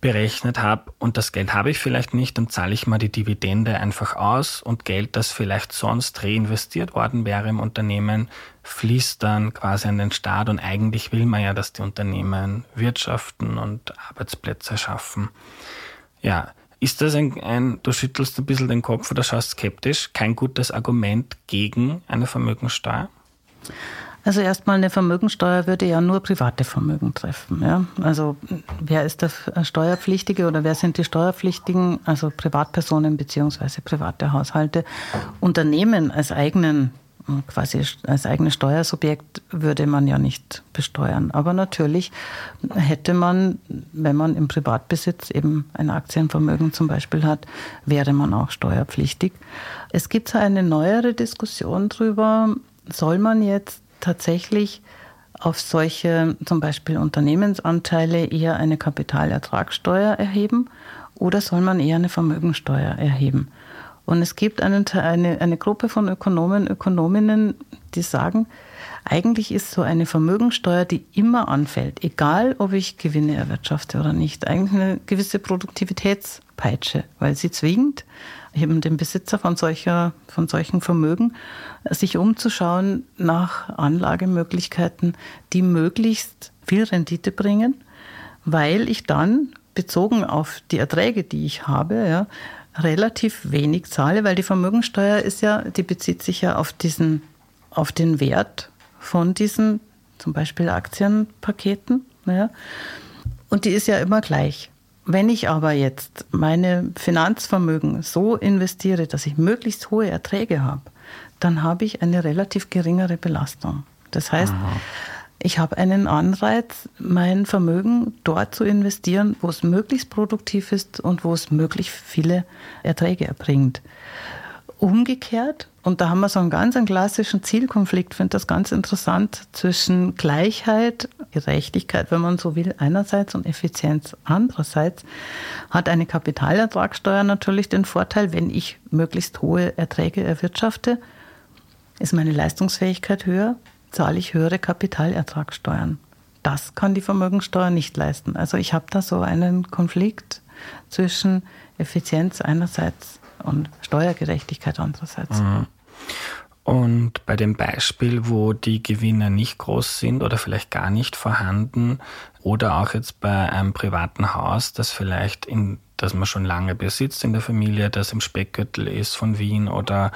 berechnet habe und das Geld habe ich vielleicht nicht, dann zahle ich mal die Dividende einfach aus und Geld, das vielleicht sonst reinvestiert worden wäre im Unternehmen, fließt dann quasi an den Staat und eigentlich will man ja, dass die Unternehmen wirtschaften und Arbeitsplätze schaffen. Ja, ist das ein, ein, du schüttelst ein bisschen den Kopf oder schaust skeptisch, kein gutes Argument gegen eine Vermögensteuer? Also erstmal eine Vermögensteuer würde ja nur private Vermögen treffen. Ja? Also wer ist der Steuerpflichtige oder wer sind die Steuerpflichtigen? Also Privatpersonen beziehungsweise private Haushalte. Unternehmen als eigenen quasi als eigenes Steuersubjekt würde man ja nicht besteuern. Aber natürlich hätte man, wenn man im Privatbesitz eben ein Aktienvermögen zum Beispiel hat, wäre man auch steuerpflichtig. Es gibt eine neuere Diskussion darüber, soll man jetzt tatsächlich auf solche zum Beispiel Unternehmensanteile eher eine Kapitalertragssteuer erheben oder soll man eher eine Vermögensteuer erheben? Und es gibt einen, eine, eine Gruppe von Ökonomen, Ökonominnen, die sagen, eigentlich ist so eine Vermögensteuer, die immer anfällt, egal ob ich Gewinne erwirtschafte oder nicht, eigentlich eine gewisse Produktivitätspeitsche, weil sie zwingt eben den Besitzer von, solcher, von solchen Vermögen, sich umzuschauen nach Anlagemöglichkeiten, die möglichst viel Rendite bringen, weil ich dann bezogen auf die Erträge, die ich habe, ja, relativ wenig zahle, weil die Vermögensteuer ist ja, die bezieht sich ja auf diesen, auf den Wert von diesen zum Beispiel Aktienpaketen. Ja. Und die ist ja immer gleich. Wenn ich aber jetzt meine Finanzvermögen so investiere, dass ich möglichst hohe Erträge habe, dann habe ich eine relativ geringere Belastung. Das heißt, Aha. ich habe einen Anreiz, mein Vermögen dort zu investieren, wo es möglichst produktiv ist und wo es möglichst viele Erträge erbringt. Umgekehrt, und da haben wir so einen ganz einen klassischen Zielkonflikt, finde das ganz interessant, zwischen Gleichheit, Gerechtigkeit, wenn man so will, einerseits und Effizienz andererseits, hat eine Kapitalertragssteuer natürlich den Vorteil, wenn ich möglichst hohe Erträge erwirtschafte, ist meine Leistungsfähigkeit höher, zahle ich höhere Kapitalertragssteuern. Das kann die Vermögensteuer nicht leisten. Also ich habe da so einen Konflikt zwischen Effizienz einerseits und Steuergerechtigkeit andererseits. Mhm. Und bei dem Beispiel, wo die Gewinne nicht groß sind oder vielleicht gar nicht vorhanden, oder auch jetzt bei einem privaten Haus, das vielleicht in, das man schon lange besitzt in der Familie, das im Speckgürtel ist von Wien oder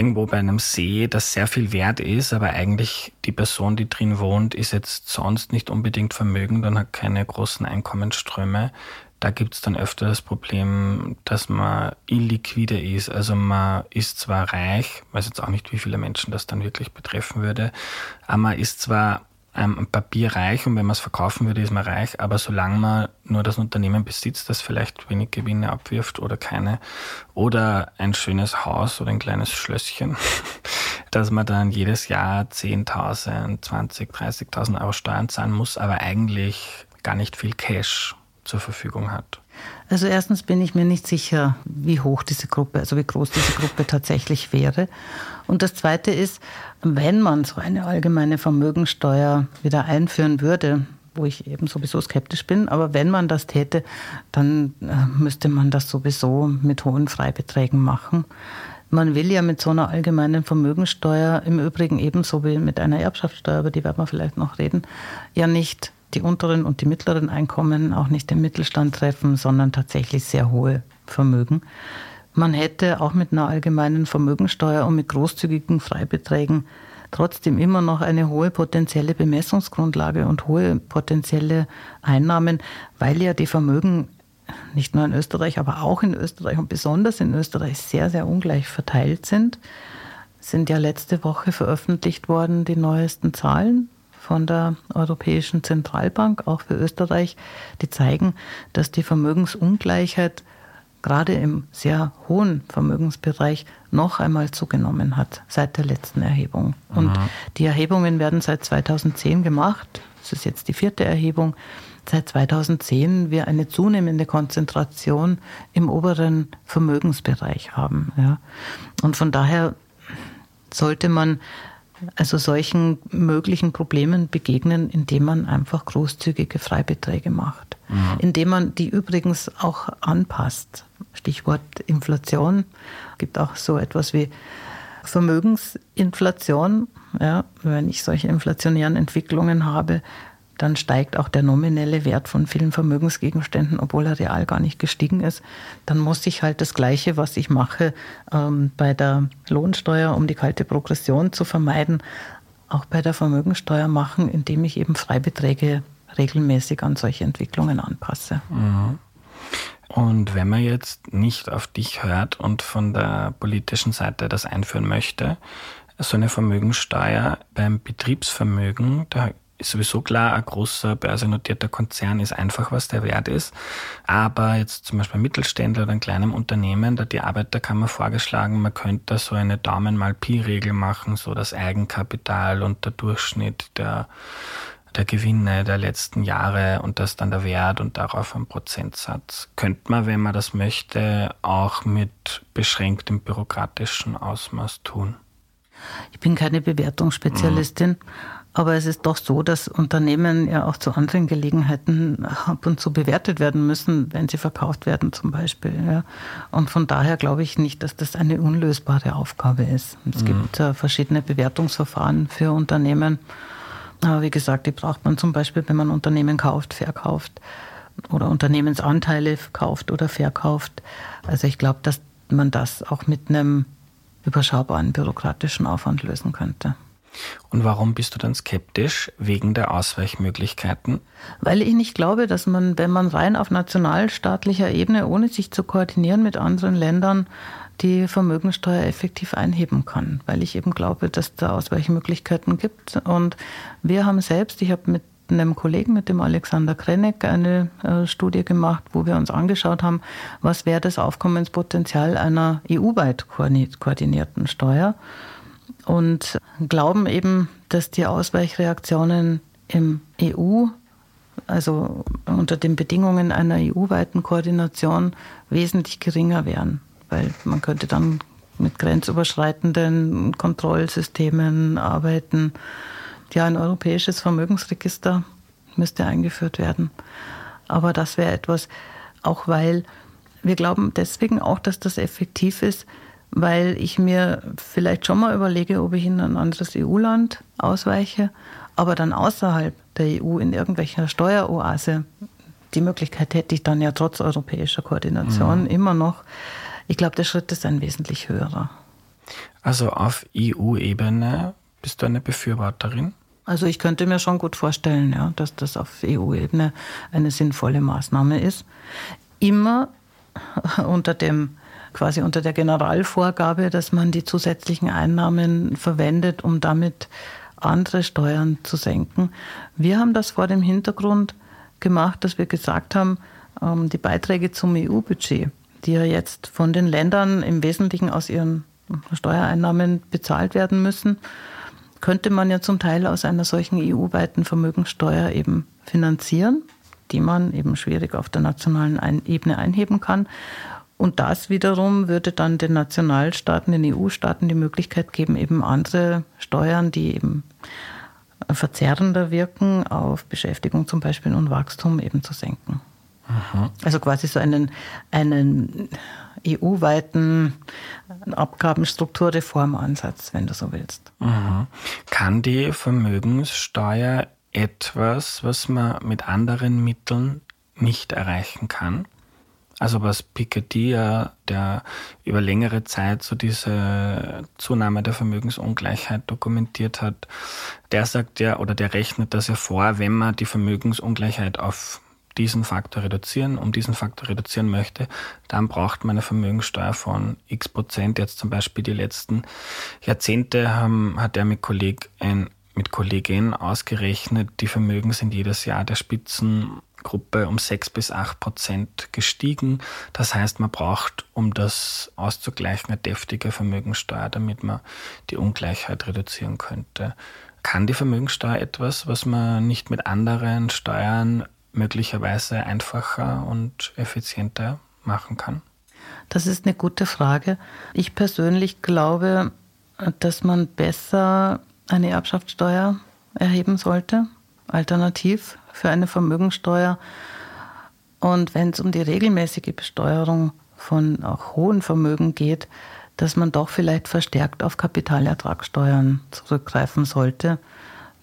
irgendwo bei einem See, das sehr viel wert ist, aber eigentlich die Person, die drin wohnt, ist jetzt sonst nicht unbedingt vermögend und hat keine großen Einkommensströme, da gibt es dann öfter das Problem, dass man illiquide ist. Also man ist zwar reich, weiß jetzt auch nicht, wie viele Menschen das dann wirklich betreffen würde, aber man ist zwar ähm, Papier reich und wenn man es verkaufen würde, ist man reich, aber solange man nur das Unternehmen besitzt, das vielleicht wenig Gewinne abwirft oder keine, oder ein schönes Haus oder ein kleines Schlösschen, dass man dann jedes Jahr 10.000, 20, 30.000 Euro Steuern zahlen muss, aber eigentlich gar nicht viel Cash zur Verfügung hat? Also erstens bin ich mir nicht sicher, wie hoch diese Gruppe, also wie groß diese Gruppe tatsächlich wäre. Und das Zweite ist, wenn man so eine allgemeine Vermögensteuer wieder einführen würde, wo ich eben sowieso skeptisch bin, aber wenn man das täte, dann äh, müsste man das sowieso mit hohen Freibeträgen machen. Man will ja mit so einer allgemeinen Vermögensteuer im Übrigen ebenso wie mit einer Erbschaftssteuer, über die werden wir vielleicht noch reden, ja nicht die unteren und die mittleren Einkommen auch nicht den Mittelstand treffen, sondern tatsächlich sehr hohe Vermögen. Man hätte auch mit einer allgemeinen Vermögensteuer und mit großzügigen Freibeträgen trotzdem immer noch eine hohe potenzielle Bemessungsgrundlage und hohe potenzielle Einnahmen, weil ja die Vermögen nicht nur in Österreich, aber auch in Österreich und besonders in Österreich sehr, sehr ungleich verteilt sind. Sind ja letzte Woche veröffentlicht worden die neuesten Zahlen von der Europäischen Zentralbank, auch für Österreich, die zeigen, dass die Vermögensungleichheit gerade im sehr hohen Vermögensbereich noch einmal zugenommen hat seit der letzten Erhebung. Und die Erhebungen werden seit 2010 gemacht. Das ist jetzt die vierte Erhebung. seit 2010 wir eine zunehmende Konzentration im oberen Vermögensbereich haben. Ja. Und von daher sollte man also solchen möglichen Problemen begegnen, indem man einfach großzügige Freibeträge macht, mhm. indem man die übrigens auch anpasst. Stichwort Inflation gibt auch so etwas wie Vermögensinflation. Ja, wenn ich solche inflationären Entwicklungen habe, dann steigt auch der nominelle Wert von vielen Vermögensgegenständen, obwohl er real gar nicht gestiegen ist. Dann muss ich halt das Gleiche, was ich mache ähm, bei der Lohnsteuer, um die kalte Progression zu vermeiden, auch bei der Vermögensteuer machen, indem ich eben Freibeträge regelmäßig an solche Entwicklungen anpasse. Mhm. Und wenn man jetzt nicht auf dich hört und von der politischen Seite das einführen möchte, so eine Vermögensteuer beim Betriebsvermögen, da ist sowieso klar, ein großer börsennotierter Konzern ist einfach, was der Wert ist. Aber jetzt zum Beispiel ein Mittelständler oder ein kleinem Unternehmen, da die Arbeiterkammer vorgeschlagen, man könnte so eine Daumen mal Pi-Regel machen, so das Eigenkapital und der Durchschnitt der, der Gewinne der letzten Jahre und das dann der Wert und darauf ein Prozentsatz. Könnte man, wenn man das möchte, auch mit beschränktem bürokratischen Ausmaß tun. Ich bin keine Bewertungsspezialistin. Mhm. Aber es ist doch so, dass Unternehmen ja auch zu anderen Gelegenheiten ab und zu bewertet werden müssen, wenn sie verkauft werden zum Beispiel. Ja. Und von daher glaube ich nicht, dass das eine unlösbare Aufgabe ist. Es mhm. gibt äh, verschiedene Bewertungsverfahren für Unternehmen. Aber wie gesagt, die braucht man zum Beispiel, wenn man Unternehmen kauft, verkauft oder Unternehmensanteile kauft oder verkauft. Also ich glaube, dass man das auch mit einem überschaubaren bürokratischen Aufwand lösen könnte. Und warum bist du dann skeptisch? Wegen der Ausweichmöglichkeiten? Weil ich nicht glaube, dass man, wenn man rein auf nationalstaatlicher Ebene, ohne sich zu koordinieren mit anderen Ländern, die Vermögensteuer effektiv einheben kann. Weil ich eben glaube, dass da Ausweichmöglichkeiten gibt. Und wir haben selbst, ich habe mit einem Kollegen, mit dem Alexander Krenneck, eine äh, Studie gemacht, wo wir uns angeschaut haben, was wäre das Aufkommenspotenzial einer EU-weit koordinierten Steuer und glauben eben, dass die Ausweichreaktionen im EU, also unter den Bedingungen einer EU-weiten Koordination, wesentlich geringer wären. Weil man könnte dann mit grenzüberschreitenden Kontrollsystemen arbeiten. Ja, ein europäisches Vermögensregister müsste eingeführt werden. Aber das wäre etwas, auch weil wir glauben deswegen auch, dass das effektiv ist, weil ich mir vielleicht schon mal überlege, ob ich in ein anderes EU-Land ausweiche, aber dann außerhalb der EU in irgendwelcher Steueroase, die Möglichkeit hätte ich dann ja trotz europäischer Koordination mhm. immer noch. Ich glaube, der Schritt ist ein wesentlich höherer. Also auf EU-Ebene bist du eine Befürworterin? Also ich könnte mir schon gut vorstellen, ja, dass das auf EU-Ebene eine sinnvolle Maßnahme ist. Immer unter dem quasi unter der Generalvorgabe, dass man die zusätzlichen Einnahmen verwendet, um damit andere Steuern zu senken. Wir haben das vor dem Hintergrund gemacht, dass wir gesagt haben, ähm, die Beiträge zum EU-Budget, die ja jetzt von den Ländern im Wesentlichen aus ihren Steuereinnahmen bezahlt werden müssen, könnte man ja zum Teil aus einer solchen EU-weiten Vermögenssteuer eben finanzieren, die man eben schwierig auf der nationalen Ebene einheben kann. Und das wiederum würde dann den Nationalstaaten, den EU-Staaten die Möglichkeit geben, eben andere Steuern, die eben verzerrender wirken, auf Beschäftigung zum Beispiel und Wachstum eben zu senken. Aha. Also quasi so einen, einen EU-weiten Abgabenstrukturreformansatz, wenn du so willst. Aha. Kann die Vermögenssteuer etwas, was man mit anderen Mitteln nicht erreichen kann? Also was Piketty ja, der über längere Zeit so diese Zunahme der Vermögensungleichheit dokumentiert hat, der sagt ja oder der rechnet das ja vor, wenn man die Vermögensungleichheit auf diesen Faktor reduzieren, um diesen Faktor reduzieren möchte, dann braucht man eine Vermögenssteuer von x Prozent. Jetzt zum Beispiel die letzten Jahrzehnte haben, hat er mit Kolleg, ein, mit Kollegin ausgerechnet, die Vermögen sind jedes Jahr der Spitzen Gruppe um 6 bis 8 Prozent gestiegen. Das heißt, man braucht, um das auszugleichen, eine deftige Vermögensteuer, damit man die Ungleichheit reduzieren könnte. Kann die Vermögensteuer etwas, was man nicht mit anderen Steuern möglicherweise einfacher und effizienter machen kann? Das ist eine gute Frage. Ich persönlich glaube, dass man besser eine Erbschaftssteuer erheben sollte, alternativ für eine Vermögensteuer. Und wenn es um die regelmäßige Besteuerung von auch hohen Vermögen geht, dass man doch vielleicht verstärkt auf Kapitalertragssteuern zurückgreifen sollte,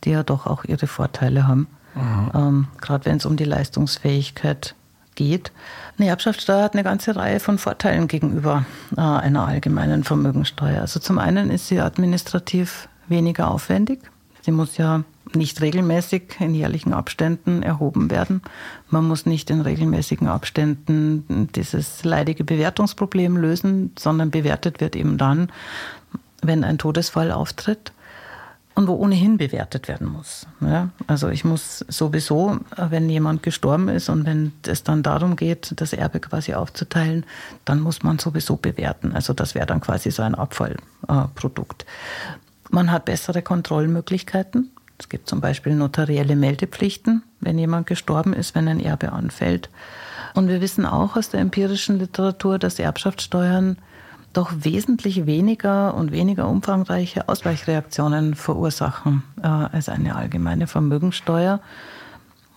die ja doch auch ihre Vorteile haben. Mhm. Ähm, Gerade wenn es um die Leistungsfähigkeit geht. Eine Erbschaftssteuer hat eine ganze Reihe von Vorteilen gegenüber äh, einer allgemeinen Vermögensteuer. Also zum einen ist sie administrativ weniger aufwendig. Sie muss ja nicht regelmäßig in jährlichen Abständen erhoben werden. Man muss nicht in regelmäßigen Abständen dieses leidige Bewertungsproblem lösen, sondern bewertet wird eben dann, wenn ein Todesfall auftritt und wo ohnehin bewertet werden muss. Ja, also ich muss sowieso, wenn jemand gestorben ist und wenn es dann darum geht, das Erbe quasi aufzuteilen, dann muss man sowieso bewerten. Also das wäre dann quasi so ein Abfallprodukt. Man hat bessere Kontrollmöglichkeiten. Es gibt zum Beispiel notarielle Meldepflichten, wenn jemand gestorben ist, wenn ein Erbe anfällt. Und wir wissen auch aus der empirischen Literatur, dass Erbschaftssteuern doch wesentlich weniger und weniger umfangreiche Ausweichreaktionen verursachen äh, als eine allgemeine Vermögensteuer.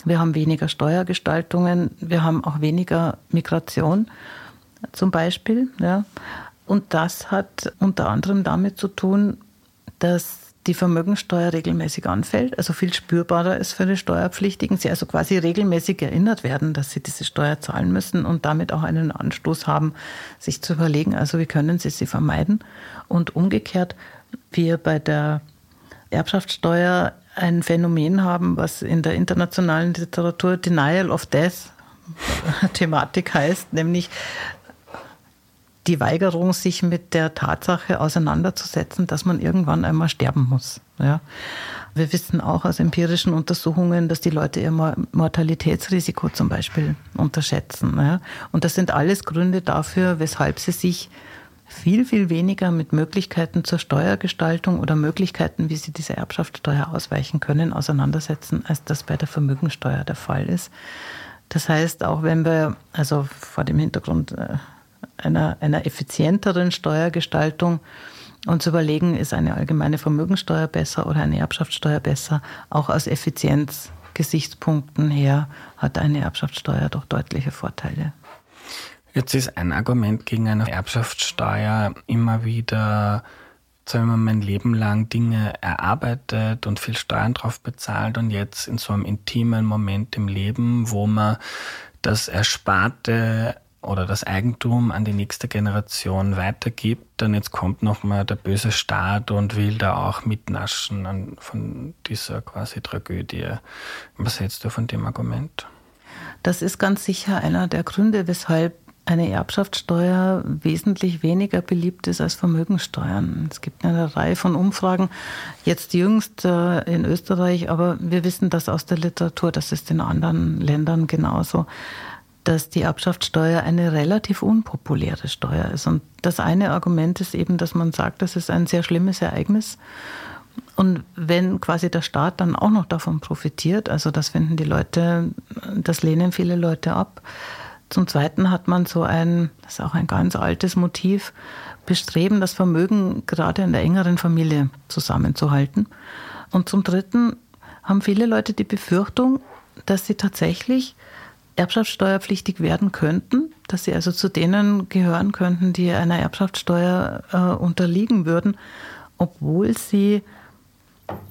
Wir haben weniger Steuergestaltungen, wir haben auch weniger Migration zum Beispiel. Ja. Und das hat unter anderem damit zu tun, dass die Vermögensteuer regelmäßig anfällt, also viel spürbarer ist für die Steuerpflichtigen, sie also quasi regelmäßig erinnert werden, dass sie diese Steuer zahlen müssen und damit auch einen Anstoß haben, sich zu überlegen, also wie können sie sie vermeiden. Und umgekehrt, wir bei der Erbschaftssteuer ein Phänomen haben, was in der internationalen Literatur Denial of Death Thematik heißt, nämlich die Weigerung, sich mit der Tatsache auseinanderzusetzen, dass man irgendwann einmal sterben muss. Ja. Wir wissen auch aus empirischen Untersuchungen, dass die Leute ihr Mortalitätsrisiko zum Beispiel unterschätzen. Ja. Und das sind alles Gründe dafür, weshalb sie sich viel, viel weniger mit Möglichkeiten zur Steuergestaltung oder Möglichkeiten, wie sie diese Erbschaftssteuer ausweichen können, auseinandersetzen, als das bei der Vermögensteuer der Fall ist. Das heißt, auch wenn wir, also vor dem Hintergrund äh, einer, einer effizienteren Steuergestaltung und zu überlegen, ist eine allgemeine Vermögensteuer besser oder eine Erbschaftssteuer besser. Auch aus Effizienzgesichtspunkten her hat eine Erbschaftssteuer doch deutliche Vorteile. Jetzt ist ein Argument gegen eine Erbschaftssteuer immer wieder, sagen wir mein Leben lang Dinge erarbeitet und viel Steuern drauf bezahlt und jetzt in so einem intimen Moment im Leben, wo man das Ersparte oder das Eigentum an die nächste Generation weitergibt, dann jetzt kommt nochmal der böse Staat und will da auch mitnaschen an, von dieser quasi Tragödie. Was hältst du von dem Argument? Das ist ganz sicher einer der Gründe, weshalb eine Erbschaftssteuer wesentlich weniger beliebt ist als Vermögensteuern. Es gibt eine Reihe von Umfragen, jetzt jüngst äh, in Österreich, aber wir wissen das aus der Literatur, das ist in anderen Ländern genauso dass die Erbschaftssteuer eine relativ unpopuläre Steuer ist. Und das eine Argument ist eben, dass man sagt, das ist ein sehr schlimmes Ereignis. Und wenn quasi der Staat dann auch noch davon profitiert, also das finden die Leute, das lehnen viele Leute ab. Zum Zweiten hat man so ein, das ist auch ein ganz altes Motiv, Bestreben, das Vermögen gerade in der engeren Familie zusammenzuhalten. Und zum Dritten haben viele Leute die Befürchtung, dass sie tatsächlich erbschaftssteuerpflichtig werden könnten, dass sie also zu denen gehören könnten, die einer Erbschaftssteuer äh, unterliegen würden, obwohl sie,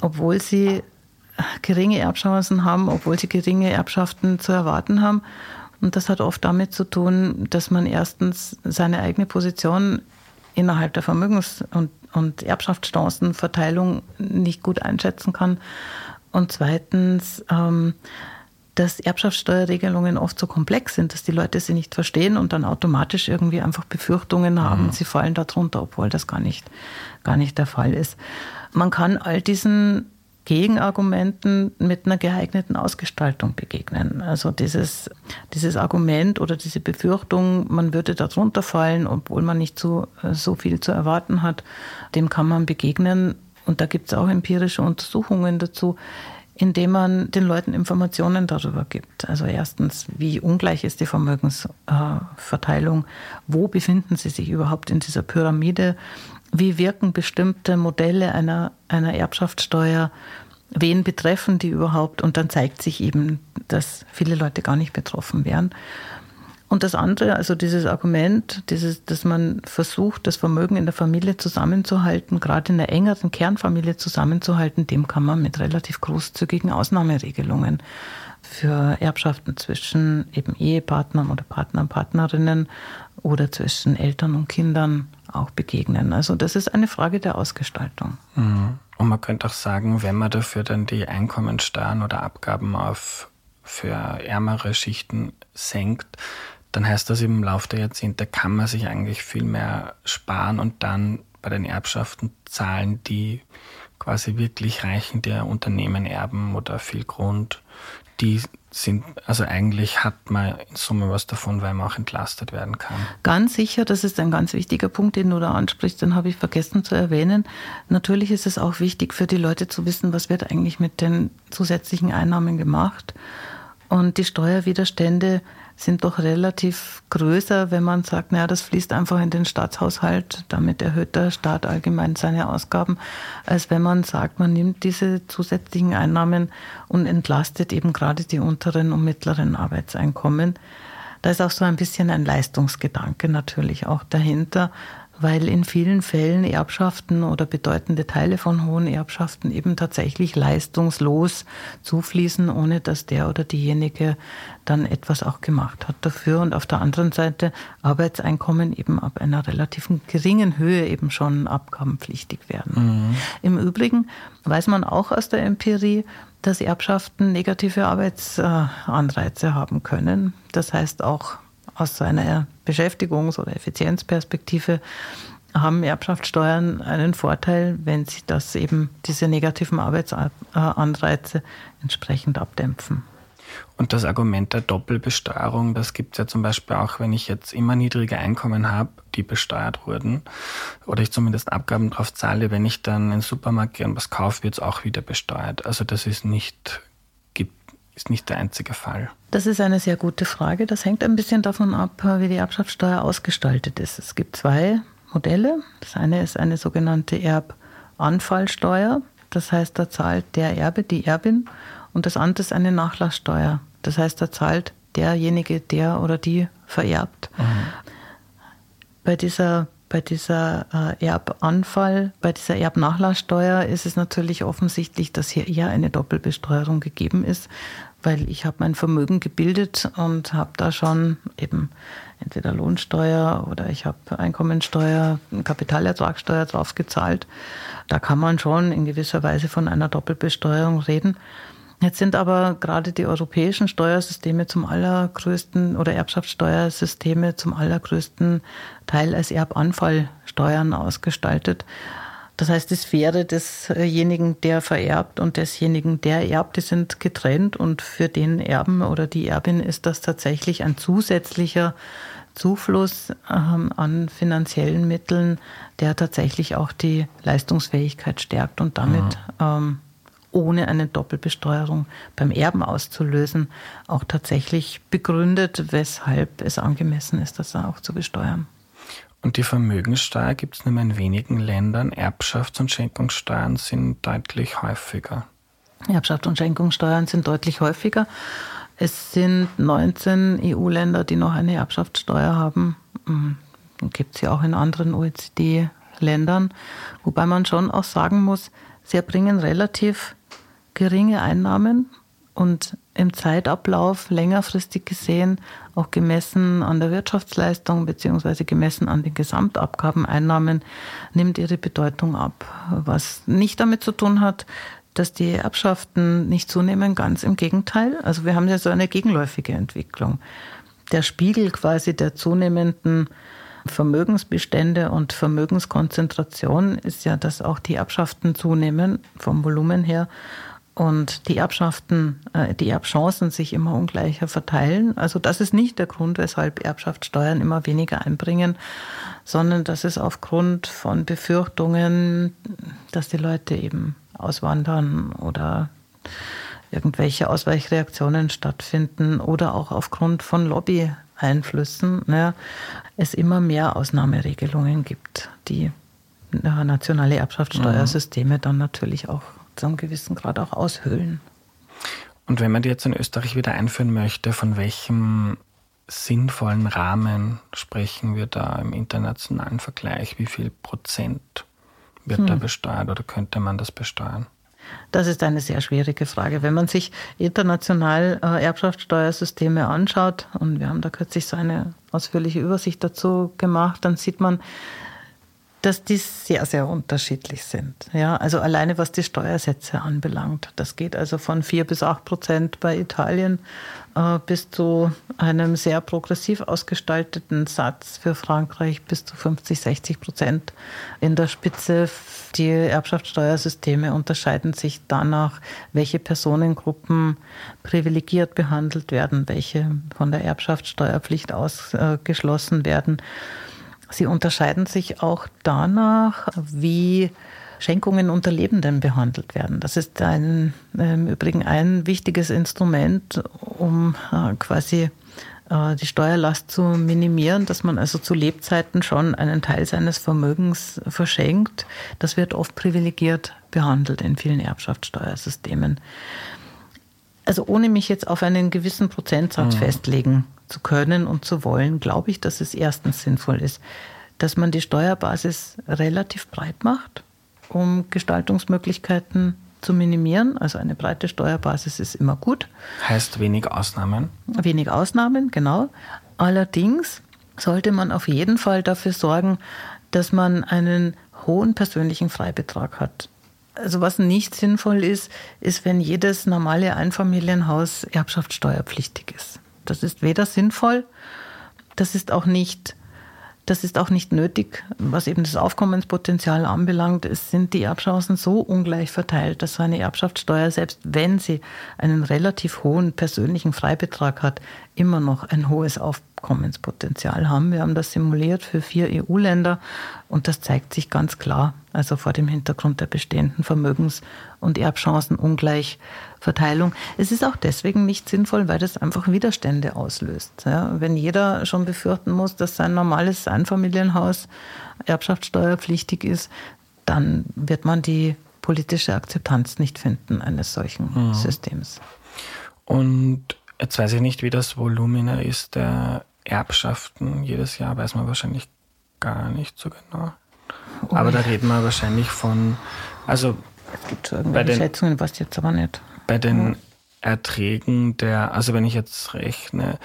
obwohl sie geringe Erbchancen haben, obwohl sie geringe Erbschaften zu erwarten haben. Und das hat oft damit zu tun, dass man erstens seine eigene Position innerhalb der Vermögens- und, und Erbschaftschancenverteilung nicht gut einschätzen kann. Und zweitens ähm, dass Erbschaftssteuerregelungen oft so komplex sind, dass die Leute sie nicht verstehen und dann automatisch irgendwie einfach Befürchtungen haben, mhm. sie fallen darunter, obwohl das gar nicht, gar nicht der Fall ist. Man kann all diesen Gegenargumenten mit einer geeigneten Ausgestaltung begegnen. Also dieses, dieses Argument oder diese Befürchtung, man würde darunter fallen, obwohl man nicht so, so viel zu erwarten hat, dem kann man begegnen. Und da gibt es auch empirische Untersuchungen dazu, indem man den Leuten Informationen darüber gibt. Also erstens, wie ungleich ist die Vermögensverteilung? Wo befinden sie sich überhaupt in dieser Pyramide? Wie wirken bestimmte Modelle einer, einer Erbschaftssteuer? Wen betreffen die überhaupt? Und dann zeigt sich eben, dass viele Leute gar nicht betroffen wären. Und das andere, also dieses Argument, dieses, dass man versucht, das Vermögen in der Familie zusammenzuhalten, gerade in der engeren Kernfamilie zusammenzuhalten, dem kann man mit relativ großzügigen Ausnahmeregelungen für Erbschaften zwischen eben Ehepartnern oder Partnern, Partnerinnen oder zwischen Eltern und Kindern auch begegnen. Also das ist eine Frage der Ausgestaltung. Mhm. Und man könnte auch sagen, wenn man dafür dann die Einkommensteuern oder Abgaben auf für ärmere Schichten senkt, dann heißt das im Laufe der Jahrzehnte kann man sich eigentlich viel mehr sparen und dann bei den Erbschaften zahlen, die quasi wirklich reichen, der Unternehmen erben oder viel Grund, die sind, also eigentlich hat man in Summe was davon, weil man auch entlastet werden kann. Ganz sicher, das ist ein ganz wichtiger Punkt, den du da ansprichst, den habe ich vergessen zu erwähnen. Natürlich ist es auch wichtig für die Leute zu wissen, was wird eigentlich mit den zusätzlichen Einnahmen gemacht. Und die Steuerwiderstände sind doch relativ größer, wenn man sagt, naja, das fließt einfach in den Staatshaushalt, damit erhöht der Staat allgemein seine Ausgaben, als wenn man sagt, man nimmt diese zusätzlichen Einnahmen und entlastet eben gerade die unteren und mittleren Arbeitseinkommen. Da ist auch so ein bisschen ein Leistungsgedanke natürlich auch dahinter, weil in vielen Fällen Erbschaften oder bedeutende Teile von hohen Erbschaften eben tatsächlich leistungslos zufließen, ohne dass der oder diejenige dann etwas auch gemacht hat dafür. Und auf der anderen Seite Arbeitseinkommen eben ab einer relativ geringen Höhe eben schon abgabenpflichtig werden. Mhm. Im Übrigen weiß man auch aus der Empirie, dass Erbschaften negative Arbeitsanreize haben können. Das heißt auch aus so einer Beschäftigungs- oder Effizienzperspektive haben Erbschaftssteuern einen Vorteil, wenn sie das eben diese negativen Arbeitsanreize entsprechend abdämpfen. Und das Argument der Doppelbesteuerung, das gibt es ja zum Beispiel auch, wenn ich jetzt immer niedrige Einkommen habe, die besteuert wurden, oder ich zumindest Abgaben drauf zahle, wenn ich dann in den Supermarkt gehe und was kaufe, wird es auch wieder besteuert. Also das ist nicht ist nicht der einzige Fall. Das ist eine sehr gute Frage. Das hängt ein bisschen davon ab, wie die Erbschaftssteuer ausgestaltet ist. Es gibt zwei Modelle. Das eine ist eine sogenannte Erbanfallsteuer. Das heißt, da zahlt der Erbe, die Erbin. Und das andere ist eine Nachlasssteuer. Das heißt, da zahlt derjenige, der oder die vererbt. Mhm. Bei dieser bei dieser äh, Erbanfall, bei dieser Erbnachlasssteuer ist es natürlich offensichtlich, dass hier eher eine Doppelbesteuerung gegeben ist, weil ich habe mein Vermögen gebildet und habe da schon eben entweder Lohnsteuer oder ich habe Einkommensteuer, Kapitalertragssteuer drauf gezahlt. Da kann man schon in gewisser Weise von einer Doppelbesteuerung reden. Jetzt sind aber gerade die europäischen Steuersysteme zum allergrößten oder Erbschaftssteuersysteme zum allergrößten Teil als Erbanfallsteuern ausgestaltet. Das heißt, die Sphäre desjenigen, der vererbt und desjenigen, der erbt, die sind getrennt und für den Erben oder die Erbin ist das tatsächlich ein zusätzlicher Zufluss ähm, an finanziellen Mitteln, der tatsächlich auch die Leistungsfähigkeit stärkt und damit ähm, ohne eine Doppelbesteuerung beim Erben auszulösen, auch tatsächlich begründet, weshalb es angemessen ist, das auch zu besteuern. Und die Vermögenssteuer gibt es nur in wenigen Ländern. Erbschafts- und Schenkungssteuern sind deutlich häufiger. Erbschafts- und Schenkungssteuern sind deutlich häufiger. Es sind 19 EU-Länder, die noch eine Erbschaftssteuer haben. Gibt es ja auch in anderen OECD-Ländern. Wobei man schon auch sagen muss, sie erbringen relativ geringe Einnahmen und im Zeitablauf längerfristig gesehen, auch gemessen an der Wirtschaftsleistung bzw. gemessen an den Gesamtabgabeneinnahmen, nimmt ihre Bedeutung ab. Was nicht damit zu tun hat, dass die Erbschaften nicht zunehmen, ganz im Gegenteil. Also wir haben ja so eine gegenläufige Entwicklung. Der Spiegel quasi der zunehmenden Vermögensbestände und Vermögenskonzentration ist ja, dass auch die Erbschaften zunehmen vom Volumen her und die Erbschaften, äh, die Erbchancen sich immer ungleicher verteilen. Also das ist nicht der Grund, weshalb Erbschaftssteuern immer weniger einbringen, sondern das ist aufgrund von Befürchtungen, dass die Leute eben auswandern oder irgendwelche Ausweichreaktionen stattfinden oder auch aufgrund von Lobby-Einflüssen ne, es immer mehr Ausnahmeregelungen gibt, die nationale Erbschaftssteuersysteme mhm. dann natürlich auch zu einem gewissen Grad auch aushöhlen. Und wenn man die jetzt in Österreich wieder einführen möchte, von welchem sinnvollen Rahmen sprechen wir da im internationalen Vergleich? Wie viel Prozent wird hm. da besteuert oder könnte man das besteuern? Das ist eine sehr schwierige Frage. Wenn man sich international äh, Erbschaftssteuersysteme anschaut, und wir haben da kürzlich so eine ausführliche Übersicht dazu gemacht, dann sieht man, dass die sehr, sehr unterschiedlich sind. Ja, also alleine was die Steuersätze anbelangt. Das geht also von 4 bis 8 Prozent bei Italien äh, bis zu einem sehr progressiv ausgestalteten Satz für Frankreich bis zu 50, 60 Prozent in der Spitze. Die Erbschaftssteuersysteme unterscheiden sich danach, welche Personengruppen privilegiert behandelt werden, welche von der Erbschaftssteuerpflicht ausgeschlossen werden. Sie unterscheiden sich auch danach, wie Schenkungen unter Lebenden behandelt werden. Das ist ein, im Übrigen ein wichtiges Instrument, um äh, quasi äh, die Steuerlast zu minimieren, dass man also zu Lebzeiten schon einen Teil seines Vermögens verschenkt. Das wird oft privilegiert behandelt in vielen Erbschaftssteuersystemen. Also ohne mich jetzt auf einen gewissen Prozentsatz mhm. festlegen zu können und zu wollen, glaube ich, dass es erstens sinnvoll ist, dass man die Steuerbasis relativ breit macht, um Gestaltungsmöglichkeiten zu minimieren. Also eine breite Steuerbasis ist immer gut. Heißt wenig Ausnahmen? Wenig Ausnahmen, genau. Allerdings sollte man auf jeden Fall dafür sorgen, dass man einen hohen persönlichen Freibetrag hat. Also was nicht sinnvoll ist, ist, wenn jedes normale Einfamilienhaus erbschaftssteuerpflichtig ist. Das ist weder sinnvoll, das ist auch nicht das ist auch nicht nötig, was eben das Aufkommenspotenzial anbelangt. Es sind die Erbchancen so ungleich verteilt, dass so eine Erbschaftssteuer, selbst wenn sie einen relativ hohen persönlichen Freibetrag hat, immer noch ein hohes Aufkommenspotenzial haben. Wir haben das simuliert für vier EU-Länder und das zeigt sich ganz klar, also vor dem Hintergrund der bestehenden Vermögens- und Erbchancenungleich Verteilung. Es ist auch deswegen nicht sinnvoll, weil das einfach Widerstände auslöst. Ja, wenn jeder schon befürchten muss, dass sein normales Einfamilienhaus erbschaftssteuerpflichtig ist, dann wird man die politische Akzeptanz nicht finden eines solchen mhm. Systems. Und jetzt weiß ich nicht, wie das Volumina ist der Erbschaften jedes Jahr, weiß man wahrscheinlich gar nicht so genau. Oh. Aber da reden wir wahrscheinlich von, also es gibt so irgendwelche Schätzungen, was jetzt aber nicht bei den Erträgen der, also wenn ich jetzt rechne,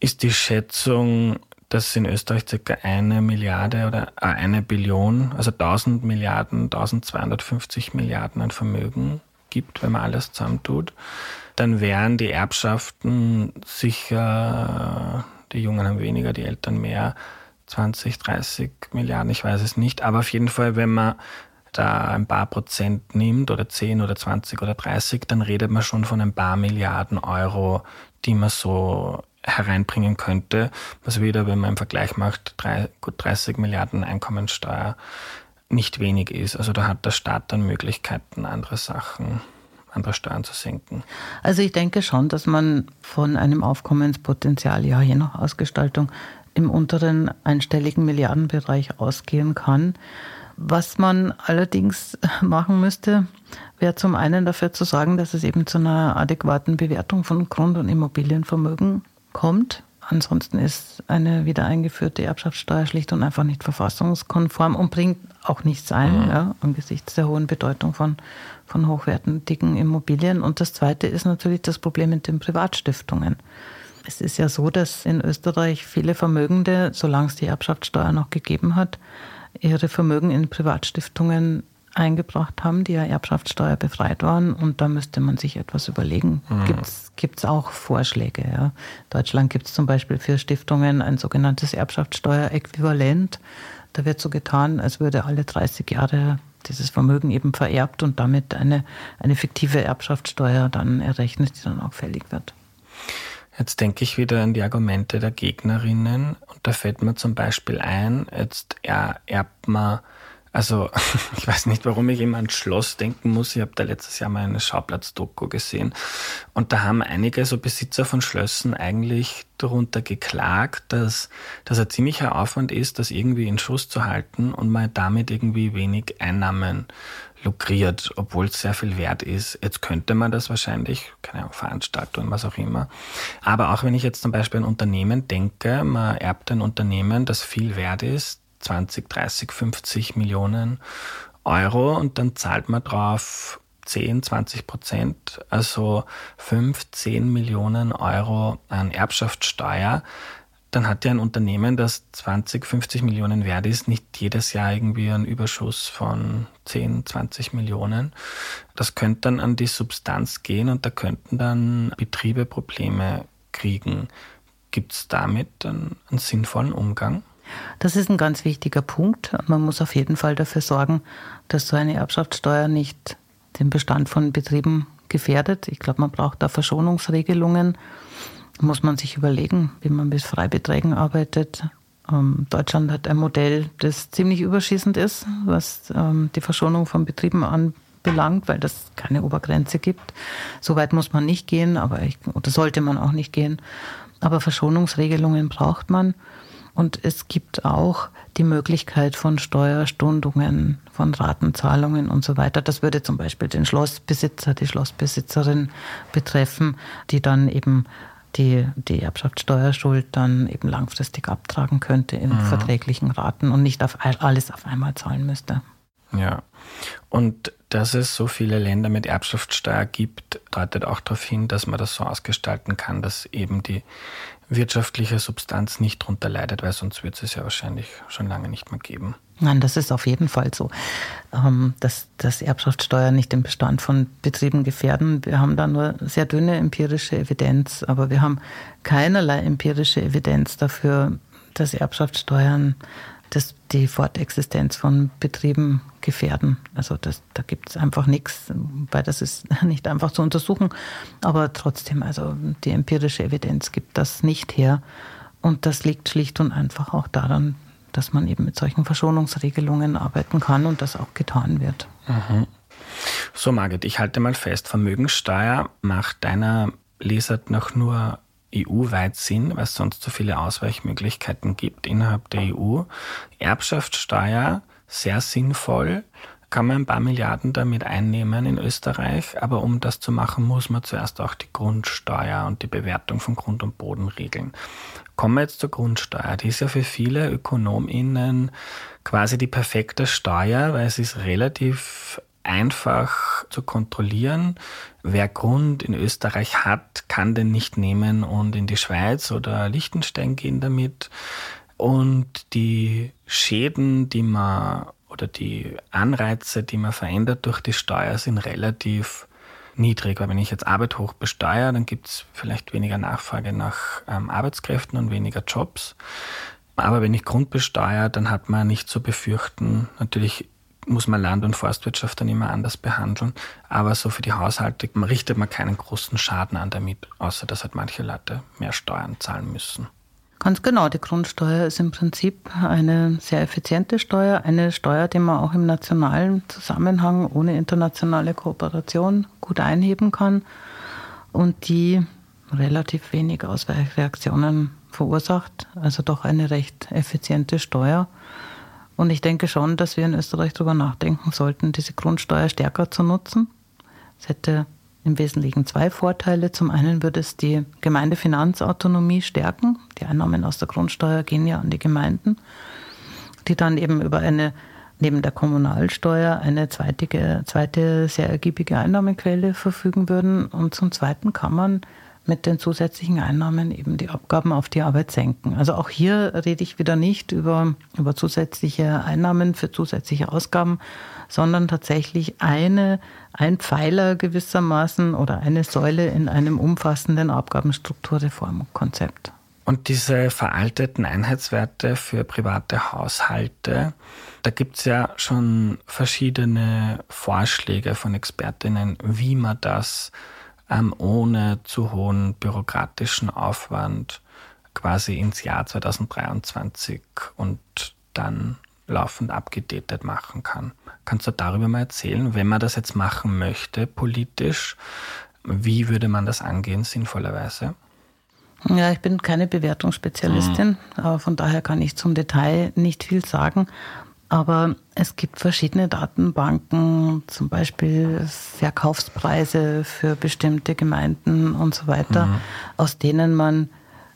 ist die Schätzung, dass in Österreich circa eine Milliarde oder äh, eine Billion, also 1000 Milliarden, 1250 Milliarden an Vermögen gibt, wenn man alles zusammentut, dann wären die Erbschaften sicher, die Jungen haben weniger, die Eltern mehr, 20, 30 Milliarden, ich weiß es nicht. Aber auf jeden Fall, wenn man da ein paar Prozent nimmt oder 10 oder 20 oder 30, dann redet man schon von ein paar Milliarden Euro, die man so hereinbringen könnte, was wieder, wenn man im Vergleich macht, drei, gut 30 Milliarden Einkommensteuer nicht wenig ist. Also da hat der Staat dann Möglichkeiten, andere Sachen, andere Steuern zu senken. Also ich denke schon, dass man von einem Aufkommenspotenzial, ja je nach Ausgestaltung, im unteren einstelligen Milliardenbereich ausgehen kann. Was man allerdings machen müsste, wäre zum einen dafür zu sorgen, dass es eben zu einer adäquaten Bewertung von Grund- und Immobilienvermögen kommt. Ansonsten ist eine wieder eingeführte Erbschaftssteuer schlicht und einfach nicht verfassungskonform und bringt auch nichts ein, mhm. ja, angesichts der hohen Bedeutung von, von hochwertigen Immobilien. Und das Zweite ist natürlich das Problem mit den Privatstiftungen. Es ist ja so, dass in Österreich viele Vermögende, solange es die Erbschaftssteuer noch gegeben hat, ihre Vermögen in Privatstiftungen eingebracht haben, die ja Erbschaftssteuer befreit waren. Und da müsste man sich etwas überlegen. Mhm. Gibt es auch Vorschläge? Ja? In Deutschland gibt es zum Beispiel für Stiftungen ein sogenanntes Erbschaftssteueräquivalent. Da wird so getan, als würde alle 30 Jahre dieses Vermögen eben vererbt und damit eine, eine fiktive Erbschaftssteuer dann errechnet, die dann auch fällig wird. Jetzt denke ich wieder an die Argumente der Gegnerinnen und da fällt mir zum Beispiel ein, jetzt erbt man Also ich weiß nicht, warum ich immer an Schloss denken muss. Ich habe da letztes Jahr mal eine Schauplatz-Doku gesehen. Und da haben einige so Besitzer von Schlössern eigentlich darunter geklagt, dass das ein ziemlicher Aufwand ist, das irgendwie in Schuss zu halten und man damit irgendwie wenig Einnahmen lukriert, obwohl es sehr viel wert ist. Jetzt könnte man das wahrscheinlich, keine Ahnung, Veranstaltungen, was auch immer. Aber auch wenn ich jetzt zum Beispiel ein Unternehmen denke, man erbt ein Unternehmen, das viel wert ist, 20, 30, 50 Millionen Euro und dann zahlt man drauf 10, 20 Prozent, also 5, 10 Millionen Euro an Erbschaftssteuer dann hat ja ein Unternehmen, das 20, 50 Millionen wert ist, nicht jedes Jahr irgendwie einen Überschuss von 10, 20 Millionen. Das könnte dann an die Substanz gehen und da könnten dann Betriebe Probleme kriegen. Gibt es damit einen, einen sinnvollen Umgang? Das ist ein ganz wichtiger Punkt. Man muss auf jeden Fall dafür sorgen, dass so eine Erbschaftssteuer nicht den Bestand von Betrieben gefährdet. Ich glaube, man braucht da Verschonungsregelungen muss man sich überlegen, wie man mit Freibeträgen arbeitet. Ähm, Deutschland hat ein Modell, das ziemlich überschießend ist, was ähm, die Verschonung von Betrieben anbelangt, weil das keine Obergrenze gibt. So weit muss man nicht gehen, aber ich, oder sollte man auch nicht gehen. Aber Verschonungsregelungen braucht man. Und es gibt auch die Möglichkeit von Steuerstundungen, von Ratenzahlungen und so weiter. Das würde zum Beispiel den Schlossbesitzer, die Schlossbesitzerin betreffen, die dann eben die, die Erbschaftssteuerschuld dann eben langfristig abtragen könnte in mhm. verträglichen Raten und nicht auf alles auf einmal zahlen müsste. Ja, und dass es so viele Länder mit Erbschaftssteuer gibt, deutet auch darauf hin, dass man das so ausgestalten kann, dass eben die wirtschaftliche Substanz nicht darunter leidet, weil sonst wird es es ja wahrscheinlich schon lange nicht mehr geben. Nein, das ist auf jeden Fall so, ähm, dass, dass Erbschaftssteuer nicht den Bestand von Betrieben gefährden. Wir haben da nur sehr dünne empirische Evidenz, aber wir haben keinerlei empirische Evidenz dafür, dass Erbschaftssteuern das, die Fortexistenz von Betrieben gefährden. Also das, da gibt es einfach nichts, weil das ist nicht einfach zu untersuchen. Aber trotzdem, also die empirische Evidenz gibt das nicht her. Und das liegt schlicht und einfach auch daran, dass man eben mit solchen Verschonungsregelungen arbeiten kann und das auch getan wird. Mhm. So, Margit, ich halte mal fest, Vermögenssteuer macht deiner Lesart noch nur EU-weit Sinn, weil es sonst so viele Ausweichmöglichkeiten gibt innerhalb der EU. Erbschaftssteuer, sehr sinnvoll, kann man ein paar Milliarden damit einnehmen in Österreich, aber um das zu machen, muss man zuerst auch die Grundsteuer und die Bewertung von Grund und Boden regeln. Kommen wir jetzt zur Grundsteuer. Die ist ja für viele ÖkonomInnen quasi die perfekte Steuer, weil es ist relativ einfach zu kontrollieren. Wer Grund in Österreich hat, kann den nicht nehmen und in die Schweiz oder Liechtenstein gehen damit. Und die Schäden, die man oder die Anreize, die man verändert durch die Steuer, sind relativ niedrig. Weil wenn ich jetzt Arbeit hoch besteuere, dann gibt es vielleicht weniger Nachfrage nach ähm, Arbeitskräften und weniger Jobs. Aber wenn ich Grund besteuere, dann hat man nicht zu befürchten. Natürlich muss man Land- und Forstwirtschaft dann immer anders behandeln. Aber so für die Haushalte richtet man keinen großen Schaden an damit, außer dass halt manche Leute mehr Steuern zahlen müssen. Ganz genau, die Grundsteuer ist im Prinzip eine sehr effiziente Steuer, eine Steuer, die man auch im nationalen Zusammenhang ohne internationale Kooperation gut einheben kann und die relativ wenig Ausweichreaktionen verursacht. Also doch eine recht effiziente Steuer. Und ich denke schon, dass wir in Österreich darüber nachdenken sollten, diese Grundsteuer stärker zu nutzen. Es hätte im Wesentlichen zwei Vorteile. Zum einen würde es die Gemeindefinanzautonomie stärken. Die Einnahmen aus der Grundsteuer gehen ja an die Gemeinden, die dann eben über eine neben der Kommunalsteuer eine zweitige, zweite sehr ergiebige Einnahmequelle verfügen würden. Und zum Zweiten kann man mit den zusätzlichen Einnahmen eben die Abgaben auf die Arbeit senken. Also auch hier rede ich wieder nicht über, über zusätzliche Einnahmen für zusätzliche Ausgaben, sondern tatsächlich eine, ein Pfeiler gewissermaßen oder eine Säule in einem umfassenden Abgabenstrukturreformkonzept. Und diese veralteten Einheitswerte für private Haushalte, da gibt es ja schon verschiedene Vorschläge von Expertinnen, wie man das ähm, ohne zu hohen bürokratischen Aufwand quasi ins Jahr 2023 und dann laufend abgedatet machen kann. Kannst du darüber mal erzählen, wenn man das jetzt machen möchte, politisch, wie würde man das angehen, sinnvollerweise? Ja, ich bin keine Bewertungsspezialistin, mhm. von daher kann ich zum Detail nicht viel sagen. Aber es gibt verschiedene Datenbanken, zum Beispiel Verkaufspreise für bestimmte Gemeinden und so weiter, mhm. aus denen man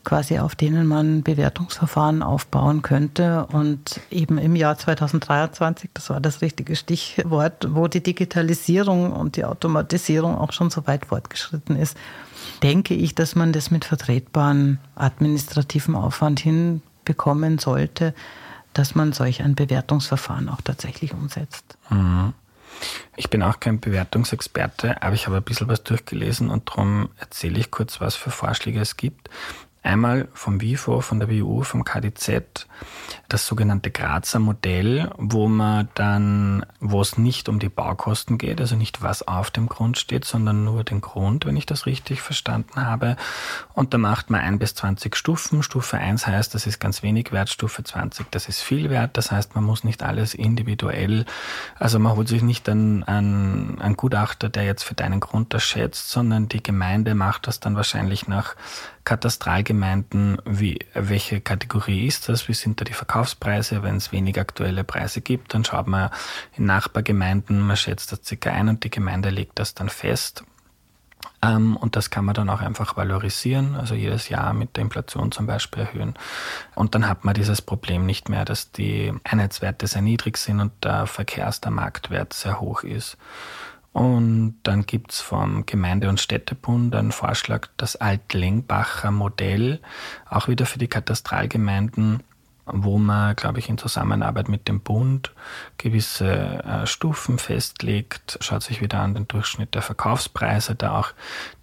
quasi auf denen man Bewertungsverfahren aufbauen könnte. Und eben im Jahr 2023, das war das richtige Stichwort, wo die Digitalisierung und die Automatisierung auch schon so weit fortgeschritten ist, denke ich, dass man das mit vertretbarem administrativen Aufwand hinbekommen sollte, dass man solch ein Bewertungsverfahren auch tatsächlich umsetzt. Mhm. Ich bin auch kein Bewertungsexperte, aber ich habe ein bisschen was durchgelesen und darum erzähle ich kurz, was für Vorschläge es gibt. Einmal vom WIFO, von der WU, vom KDZ, das sogenannte Grazer Modell, wo man dann, wo es nicht um die Baukosten geht, also nicht was auf dem Grund steht, sondern nur den Grund, wenn ich das richtig verstanden habe. Und da macht man ein bis 20 Stufen. Stufe 1 heißt, das ist ganz wenig wert, Stufe 20, das ist viel wert. Das heißt, man muss nicht alles individuell, also man holt sich nicht einen, einen, einen Gutachter, der jetzt für deinen Grund das schätzt, sondern die Gemeinde macht das dann wahrscheinlich nach Katastralgemeinden, wie, welche Kategorie ist das, wie sind da die Verkaufspreise, wenn es wenig aktuelle Preise gibt, dann schaut man in Nachbargemeinden, man schätzt das circa ein und die Gemeinde legt das dann fest. Ähm, und das kann man dann auch einfach valorisieren, also jedes Jahr mit der Inflation zum Beispiel erhöhen. Und dann hat man dieses Problem nicht mehr, dass die Einheitswerte sehr niedrig sind und der Verkehrs-, der Marktwert sehr hoch ist. Und dann gibt's vom Gemeinde- und Städtebund einen Vorschlag, das Altlengbacher Modell, auch wieder für die Katastralgemeinden, wo man, glaube ich, in Zusammenarbeit mit dem Bund gewisse äh, Stufen festlegt, schaut sich wieder an den Durchschnitt der Verkaufspreise, da auch.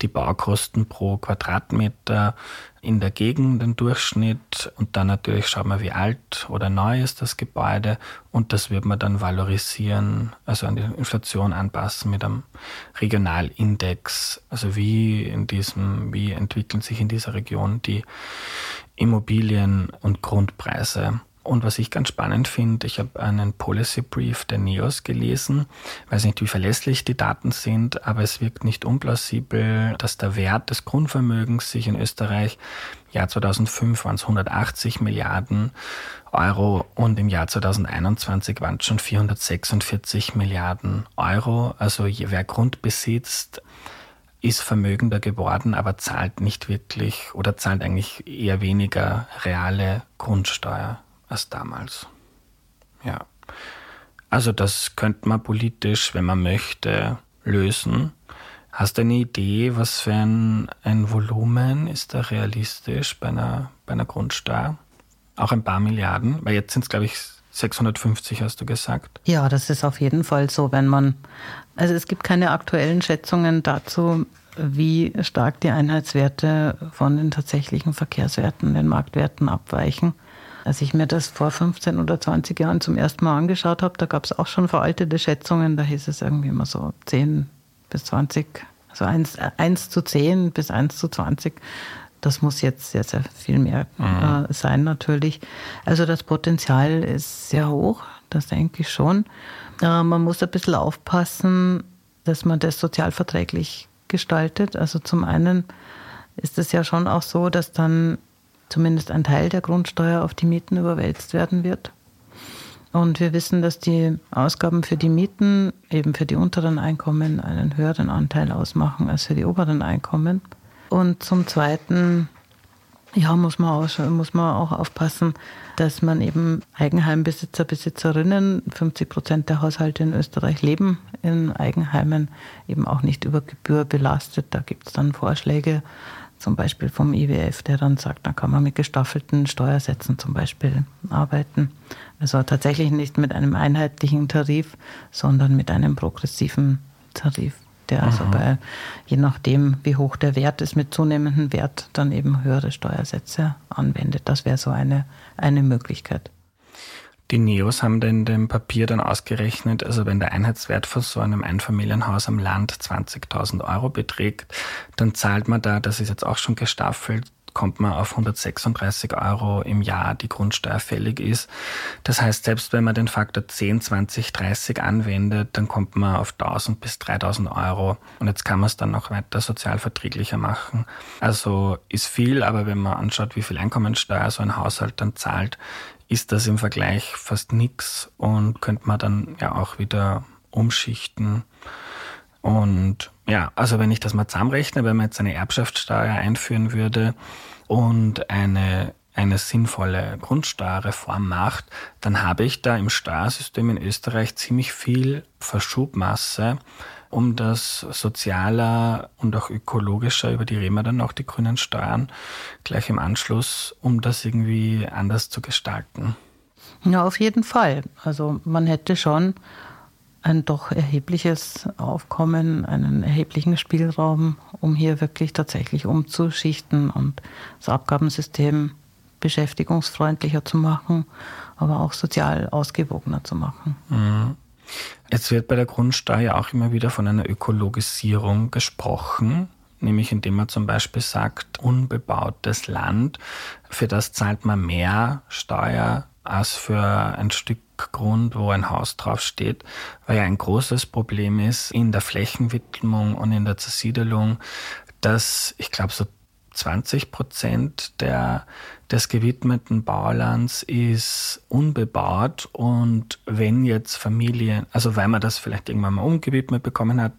Die Baukosten pro Quadratmeter in der Gegend den Durchschnitt und dann natürlich schaut man, wie alt oder neu ist das Gebäude und das wird man dann valorisieren, also an die Inflation anpassen mit einem Regionalindex, also wie in diesem, wie entwickeln sich in dieser Region die Immobilien und Grundpreise. Und was ich ganz spannend finde, ich habe einen Policy Brief der NEOS gelesen. Weiß nicht, wie verlässlich die Daten sind, aber es wirkt nicht unplausibel, dass der Wert des Grundvermögens sich in Österreich Jahr 2005 waren es 180 Milliarden Euro und im Jahr 2021 waren es schon 446 Milliarden Euro. Also wer Grund besitzt, ist vermögender geworden, aber zahlt nicht wirklich oder zahlt eigentlich eher weniger reale Grundsteuer als damals. Ja. Also das könnte man politisch, wenn man möchte, lösen. Hast du eine Idee, was für ein, ein Volumen ist da realistisch bei einer, bei einer Grundsteuer? Auch ein paar Milliarden, weil jetzt sind es, glaube ich, 650, hast du gesagt. Ja, das ist auf jeden Fall so, wenn man, also es gibt keine aktuellen Schätzungen dazu, wie stark die Einheitswerte von den tatsächlichen Verkehrswerten, den Marktwerten abweichen. Als ich mir das vor 15 oder 20 Jahren zum ersten Mal angeschaut habe, da gab es auch schon veraltete Schätzungen, da hieß es irgendwie immer so 10 bis 20, also 1, 1 zu 10 bis 1 zu 20. Das muss jetzt sehr, sehr viel mehr mhm. äh, sein natürlich. Also das Potenzial ist sehr hoch, das denke ich schon. Äh, man muss ein bisschen aufpassen, dass man das sozialverträglich gestaltet. Also zum einen ist es ja schon auch so, dass dann zumindest ein Teil der Grundsteuer auf die Mieten überwälzt werden wird. Und wir wissen, dass die Ausgaben für die Mieten eben für die unteren Einkommen einen höheren Anteil ausmachen als für die oberen Einkommen. Und zum Zweiten ja, muss man, auch, muss man auch aufpassen, dass man eben Eigenheimbesitzer, Besitzerinnen, 50 Prozent der Haushalte in Österreich leben in Eigenheimen, eben auch nicht über Gebühr belastet. Da gibt es dann Vorschläge, zum Beispiel vom IWF, der dann sagt, da kann man mit gestaffelten Steuersätzen zum Beispiel arbeiten. Also tatsächlich nicht mit einem einheitlichen Tarif, sondern mit einem progressiven Tarif, der also mhm. bei, je nachdem, wie hoch der Wert ist, mit zunehmendem Wert dann eben höhere Steuersätze anwendet. Das wäre so eine, eine Möglichkeit. Die Neos haben in dem Papier dann ausgerechnet, also wenn der Einheitswert von so einem Einfamilienhaus am Land 20.000 Euro beträgt, dann zahlt man da, das ist jetzt auch schon gestaffelt, kommt man auf 136 Euro im Jahr, die Grundsteuer fällig ist. Das heißt, selbst wenn man den Faktor 10, 20, 30 anwendet, dann kommt man auf 1000 bis 3000 Euro. Und jetzt kann man es dann noch weiter sozialverträglicher machen. Also ist viel, aber wenn man anschaut, wie viel Einkommensteuer so ein Haushalt dann zahlt, ist das im Vergleich fast nichts und könnte man dann ja auch wieder umschichten. Und ja, also wenn ich das mal zusammenrechne, wenn man jetzt eine Erbschaftssteuer einführen würde und eine, eine sinnvolle Grundsteuerreform macht, dann habe ich da im Steuersystem in Österreich ziemlich viel Verschubmasse, um das sozialer und auch ökologischer, über die reden wir dann noch, die grünen Steuern, gleich im Anschluss, um das irgendwie anders zu gestalten. Ja, auf jeden Fall. Also man hätte schon ein doch erhebliches Aufkommen, einen erheblichen Spielraum, um hier wirklich tatsächlich umzuschichten und das Abgabensystem beschäftigungsfreundlicher zu machen, aber auch sozial ausgewogener zu machen. Mhm. Jetzt wird bei der Grundsteuer auch immer wieder von einer Ökologisierung gesprochen, nämlich indem man zum Beispiel sagt, unbebautes Land, für das zahlt man mehr Steuer als für ein Stück Grund, wo ein Haus draufsteht, weil ja ein großes Problem ist in der Flächenwidmung und in der Zersiedelung, dass ich glaube so 20 Prozent der, des gewidmeten Baulands ist unbebaut und wenn jetzt Familien, also weil man das vielleicht irgendwann mal umgewidmet bekommen hat,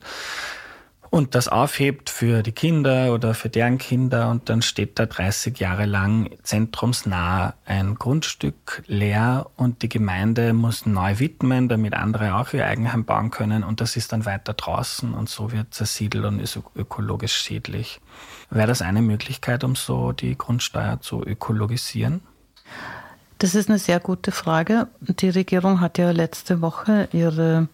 und das aufhebt für die Kinder oder für deren Kinder und dann steht da 30 Jahre lang zentrumsnah ein Grundstück leer und die Gemeinde muss neu widmen, damit andere auch ihr Eigenheim bauen können und das ist dann weiter draußen und so wird zersiedelt und ist ökologisch schädlich. Wäre das eine Möglichkeit, um so die Grundsteuer zu ökologisieren? Das ist eine sehr gute Frage. Die Regierung hat ja letzte Woche ihre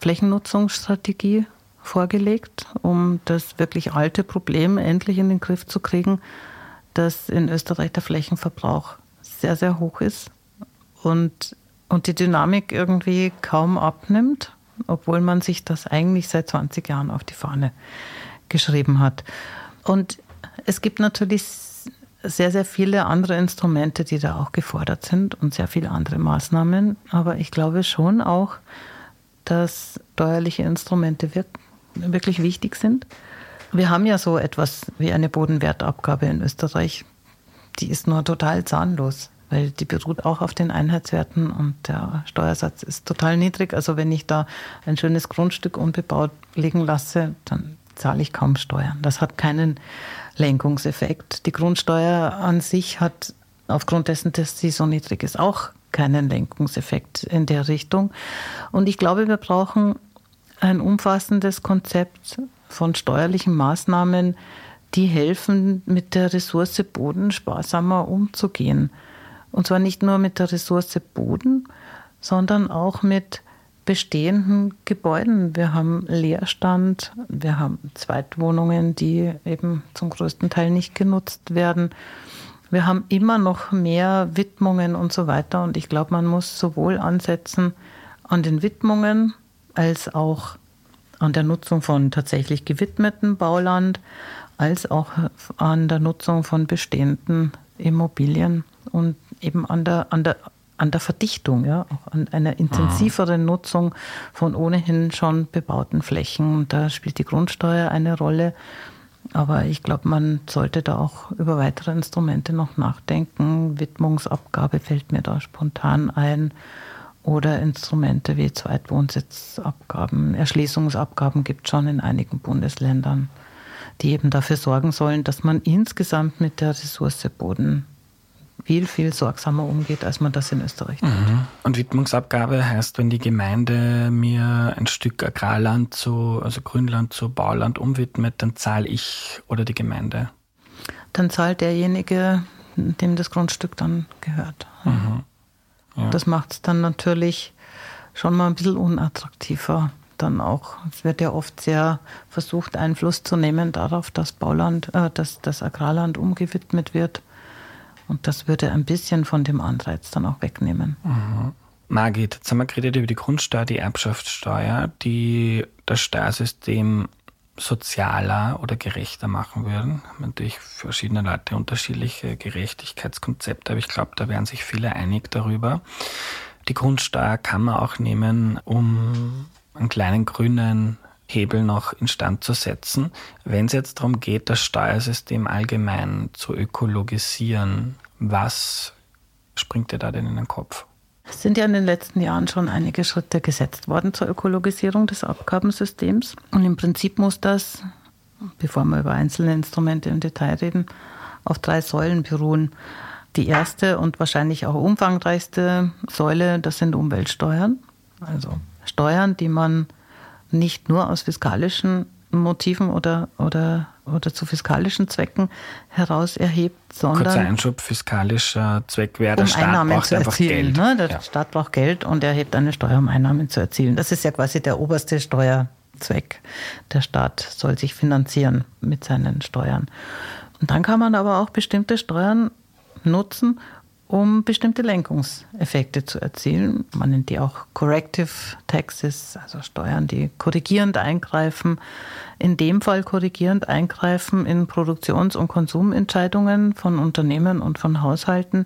Flächennutzungsstrategie vorgelegt, um das wirklich alte Problem endlich in den Griff zu kriegen, dass in Österreich der Flächenverbrauch sehr, sehr hoch ist und, und die Dynamik irgendwie kaum abnimmt, obwohl man sich das eigentlich seit 20 Jahren auf die Fahne geschrieben hat. Und es gibt natürlich sehr, sehr viele andere Instrumente, die da auch gefordert sind und sehr viele andere Maßnahmen. Aber ich glaube schon auch, dass steuerliche Instrumente wirklich wichtig sind. Wir haben ja so etwas wie eine Bodenwertabgabe in Österreich. Die ist nur total zahnlos, weil die beruht auch auf den Einheitswerten und der Steuersatz ist total niedrig. Also wenn ich da ein schönes Grundstück unbebaut liegen lasse, dann zahle ich kaum Steuern. Das hat keinen Lenkungseffekt. Die Grundsteuer an sich hat aufgrund dessen, dass sie so niedrig ist, auch keinen Lenkungseffekt in der Richtung. Und ich glaube, wir brauchen ein umfassendes Konzept von steuerlichen Maßnahmen, die helfen, mit der Ressource Boden sparsamer umzugehen. Und zwar nicht nur mit der Ressource Boden, sondern auch mit bestehenden Gebäuden. Wir haben Leerstand, wir haben Zweitwohnungen, die eben zum größten Teil nicht genutzt werden. Wir haben immer noch mehr Widmungen und so weiter. Und ich glaube, man muss sowohl ansetzen an den Widmungen, als auch an der Nutzung von tatsächlich gewidmetem Bauland, als auch an der Nutzung von bestehenden Immobilien und eben an der, an der, an der Verdichtung, ja, auch an einer intensiveren Nutzung von ohnehin schon bebauten Flächen. Und da spielt die Grundsteuer eine Rolle. Aber ich glaube, man sollte da auch über weitere Instrumente noch nachdenken. Widmungsabgabe fällt mir da spontan ein oder Instrumente wie Zweitwohnsitzabgaben, Erschließungsabgaben gibt es schon in einigen Bundesländern, die eben dafür sorgen sollen, dass man insgesamt mit der Ressource Boden viel, viel sorgsamer umgeht, als man das in Österreich tut. Mhm. Und Widmungsabgabe heißt, wenn die Gemeinde mir ein Stück Agrarland zu, also Grünland zu Bauland umwidmet, dann zahle ich oder die Gemeinde? Dann zahlt derjenige, dem das Grundstück dann gehört. Mhm. Ja. Das macht es dann natürlich schon mal ein bisschen unattraktiver. Dann auch, es wird ja oft sehr versucht, Einfluss zu nehmen darauf, dass Bauland, äh, dass das Agrarland umgewidmet wird. Und das würde ein bisschen von dem Anreiz dann auch wegnehmen. Mhm. Margit, jetzt haben wir geredet über die Grundsteuer, die Erbschaftssteuer, die das Steuersystem sozialer oder gerechter machen würden. Natürlich verschiedene Leute unterschiedliche Gerechtigkeitskonzepte, aber ich glaube, da wären sich viele einig darüber. Die Grundsteuer kann man auch nehmen, um einen kleinen grünen Hebel noch instand zu setzen. Wenn es jetzt darum geht, das Steuersystem allgemein zu ökologisieren, was springt dir da denn in den Kopf? Es sind ja in den letzten Jahren schon einige Schritte gesetzt worden zur Ökologisierung des Abgabensystems. Und im Prinzip muss das, bevor wir über einzelne Instrumente im Detail reden, auf drei Säulen beruhen. Die erste und wahrscheinlich auch umfangreichste Säule, das sind Umweltsteuern. Also Steuern, die man nicht nur aus fiskalischen Motiven oder, oder, oder zu fiskalischen Zwecken heraus erhebt, sondern. Kurzer Einschub, fiskalischer Zweck wäre, der um Staat Einnahmen braucht zu einfach erzielen. Geld. Ne? Der Ja. Staat braucht Geld und er erhebt eine Steuer, um Einnahmen zu erzielen. Das ist ja quasi der oberste Steuerzweck. Der Staat soll sich finanzieren mit seinen Steuern. Und dann kann man aber auch bestimmte Steuern nutzen, um bestimmte Lenkungseffekte zu erzielen. Man nennt die auch Corrective Taxes, also Steuern, die korrigierend eingreifen. In dem Fall korrigierend eingreifen in Produktions- und Konsumentscheidungen von Unternehmen und von Haushalten,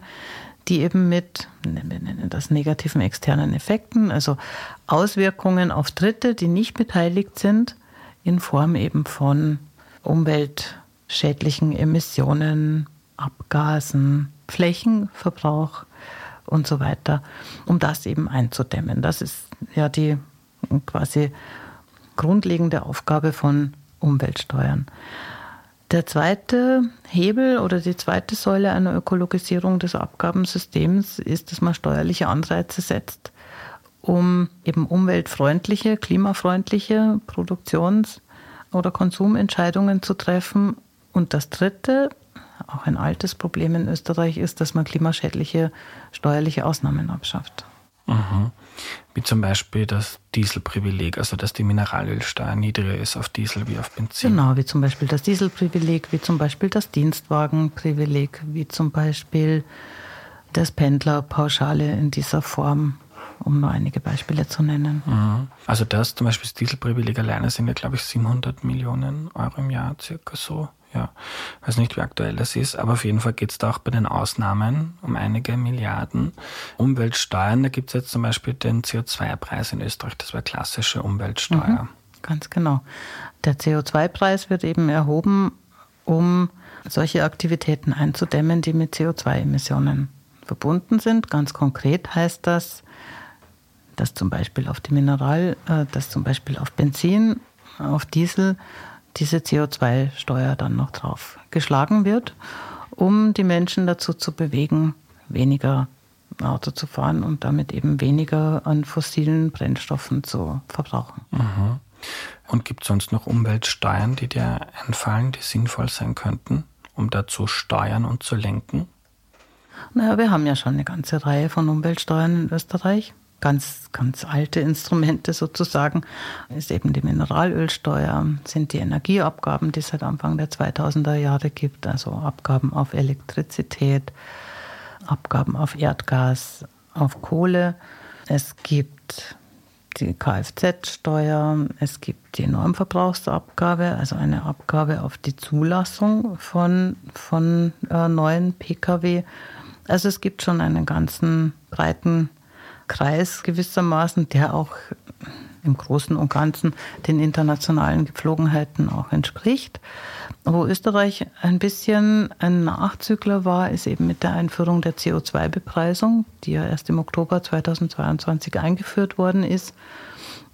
die eben mit, wir nennen das negativen externen Effekten, also Auswirkungen auf Dritte, die nicht beteiligt sind, in Form eben von umweltschädlichen Emissionen, Abgasen, Flächenverbrauch und so weiter, um das eben einzudämmen. Das ist ja die quasi grundlegende Aufgabe von Umweltsteuern. Der zweite Hebel oder die zweite Säule einer Ökologisierung des Abgabensystems ist, dass man steuerliche Anreize setzt, um eben umweltfreundliche, klimafreundliche Produktions- oder Konsumentscheidungen zu treffen. Und das dritte, auch ein altes Problem in Österreich, ist, dass man klimaschädliche steuerliche Ausnahmen abschafft. Mhm. Wie zum Beispiel das Dieselprivileg, also dass die Mineralölsteuer niedriger ist auf Diesel wie auf Benzin. Genau, wie zum Beispiel das Dieselprivileg, wie zum Beispiel das Dienstwagenprivileg, wie zum Beispiel das Pendlerpauschale in dieser Form, um nur einige Beispiele zu nennen. Mhm. Also das zum Beispiel das Dieselprivileg alleine sind ja, glaube ich, 700 Millionen Euro im Jahr, circa so. Ja, weiß nicht, wie aktuell das ist, aber auf jeden Fall geht es da auch bei den Ausnahmen um einige Milliarden. Umweltsteuern, da gibt es jetzt zum Beispiel den CO2-Preis in Österreich, das wäre klassische Umweltsteuer. Mhm, ganz genau. Der CO2-Preis wird eben erhoben, um solche Aktivitäten einzudämmen, die mit CO2-Emissionen verbunden sind. Ganz konkret heißt das, dass zum Beispiel auf die Mineral, äh, dass zum Beispiel auf Benzin, auf Diesel diese CO2-Steuer dann noch drauf geschlagen wird, um die Menschen dazu zu bewegen, weniger Auto zu fahren und damit eben weniger an fossilen Brennstoffen zu verbrauchen. Mhm. Und gibt es sonst noch Umweltsteuern, die dir einfallen, die sinnvoll sein könnten, um da zu steuern und zu lenken? Naja, wir haben ja schon eine ganze Reihe von Umweltsteuern in Österreich. Ganz, ganz alte Instrumente sozusagen ist eben die Mineralölsteuer, sind die Energieabgaben, die es seit Anfang der 2000er Jahre gibt, also Abgaben auf Elektrizität, Abgaben auf Erdgas, auf Kohle. Es gibt die Kfz-Steuer, es gibt die Normverbrauchsabgabe, also eine Abgabe auf die Zulassung von, von äh, neuen Pkw. Also es gibt schon einen ganzen breiten Kreis gewissermaßen, der auch im Großen und Ganzen den internationalen Gepflogenheiten auch entspricht. Wo Österreich ein bisschen ein Nachzügler war, ist eben mit der Einführung der CO2-Bepreisung, die ja erst im Oktober 2022 eingeführt worden ist.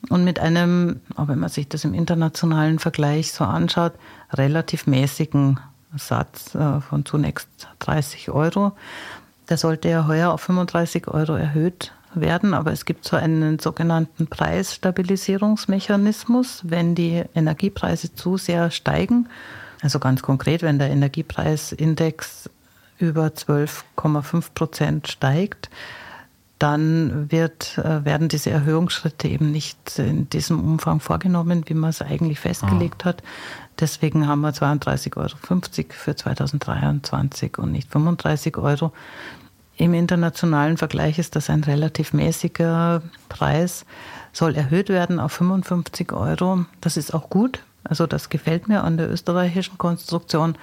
Und mit einem, auch wenn man sich das im internationalen Vergleich so anschaut, relativ mäßigen Satz äh, von zunächst 30 Euro. Der sollte ja heuer auf 35 Euro erhöht werden, aber es gibt so einen sogenannten Preisstabilisierungsmechanismus, wenn die Energiepreise zu sehr steigen. Also ganz konkret, wenn der Energiepreisindex über 12,5 Prozent steigt, dann wird, äh, werden diese Erhöhungsschritte eben nicht in diesem Umfang vorgenommen, wie man es eigentlich festgelegt hat. Deswegen haben wir 32,50 Euro für 2023 und nicht 35 Euro. Im internationalen Vergleich ist das ein relativ mäßiger Preis, soll erhöht werden auf 55 Euro. Das ist auch gut, Also das gefällt mir an der österreichischen Konstruktion,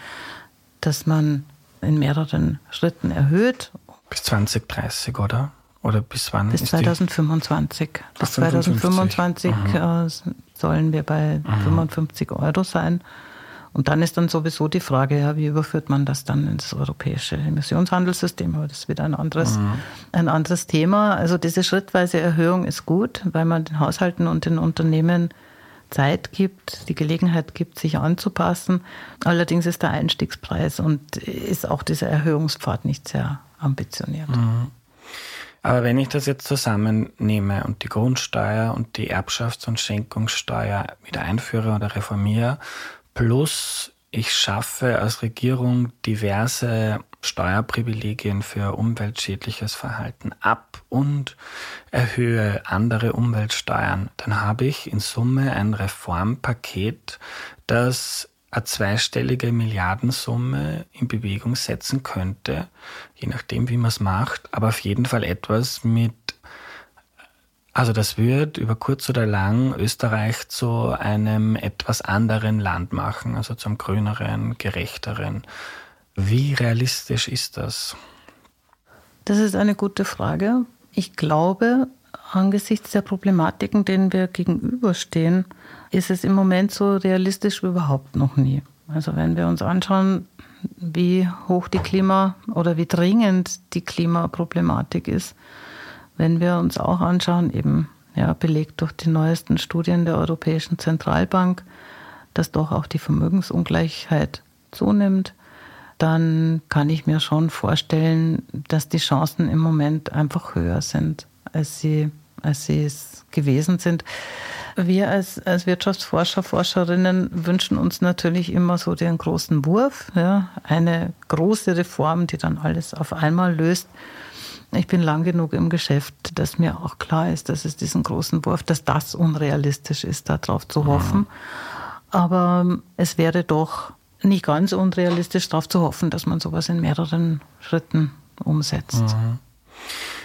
dass man in mehreren Schritten erhöht. Bis 2030, oder? Oder bis wann? Bis 2025. Bis 2025 mhm. Äh, sollen wir bei mhm. 55 Euro sein. Und dann ist dann sowieso die Frage, ja, wie überführt man das dann ins europäische Emissionshandelssystem? Aber das ist wieder ein anderes, mhm. ein anderes Thema. Also diese schrittweise Erhöhung ist gut, weil man den Haushalten und den Unternehmen Zeit gibt, die Gelegenheit gibt, sich anzupassen. Allerdings ist der Einstiegspreis und ist auch dieser Erhöhungspfad nicht sehr ambitioniert. Mhm. Aber wenn ich das jetzt zusammennehme und die Grundsteuer und die Erbschafts- und Schenkungssteuer wieder einführe oder reformiere, plus ich schaffe als Regierung diverse Steuerprivilegien für umweltschädliches Verhalten ab und erhöhe andere Umweltsteuern, dann habe ich in Summe ein Reformpaket, das eine zweistellige Milliardensumme in Bewegung setzen könnte, je nachdem, wie man es macht, aber auf jeden Fall etwas mit, also das wird über kurz oder lang Österreich zu einem etwas anderen Land machen, also zum grüneren, gerechteren. Wie realistisch ist das? Das ist eine gute Frage. Ich glaube, angesichts der Problematiken, denen wir gegenüberstehen, ist es im Moment so realistisch wie überhaupt noch nie. Also wenn wir uns anschauen, wie hoch die Klima oder wie dringend die Klimaproblematik ist, wenn wir uns auch anschauen, eben ja, belegt durch die neuesten Studien der Europäischen Zentralbank, dass doch auch die Vermögensungleichheit zunimmt, dann kann ich mir schon vorstellen, dass die Chancen im Moment einfach höher sind, als sie, als sie es gewesen sind wir als, als Wirtschaftsforscher, Forscherinnen wünschen uns natürlich immer so den großen Wurf, ja, eine große Reform, die dann alles auf einmal löst. Ich bin lang genug im Geschäft, dass mir auch klar ist, dass es diesen großen Wurf, dass das unrealistisch ist, darauf zu hoffen. Aber es wäre doch nicht ganz unrealistisch, darauf zu hoffen, dass man sowas in mehreren Schritten umsetzt. Mhm.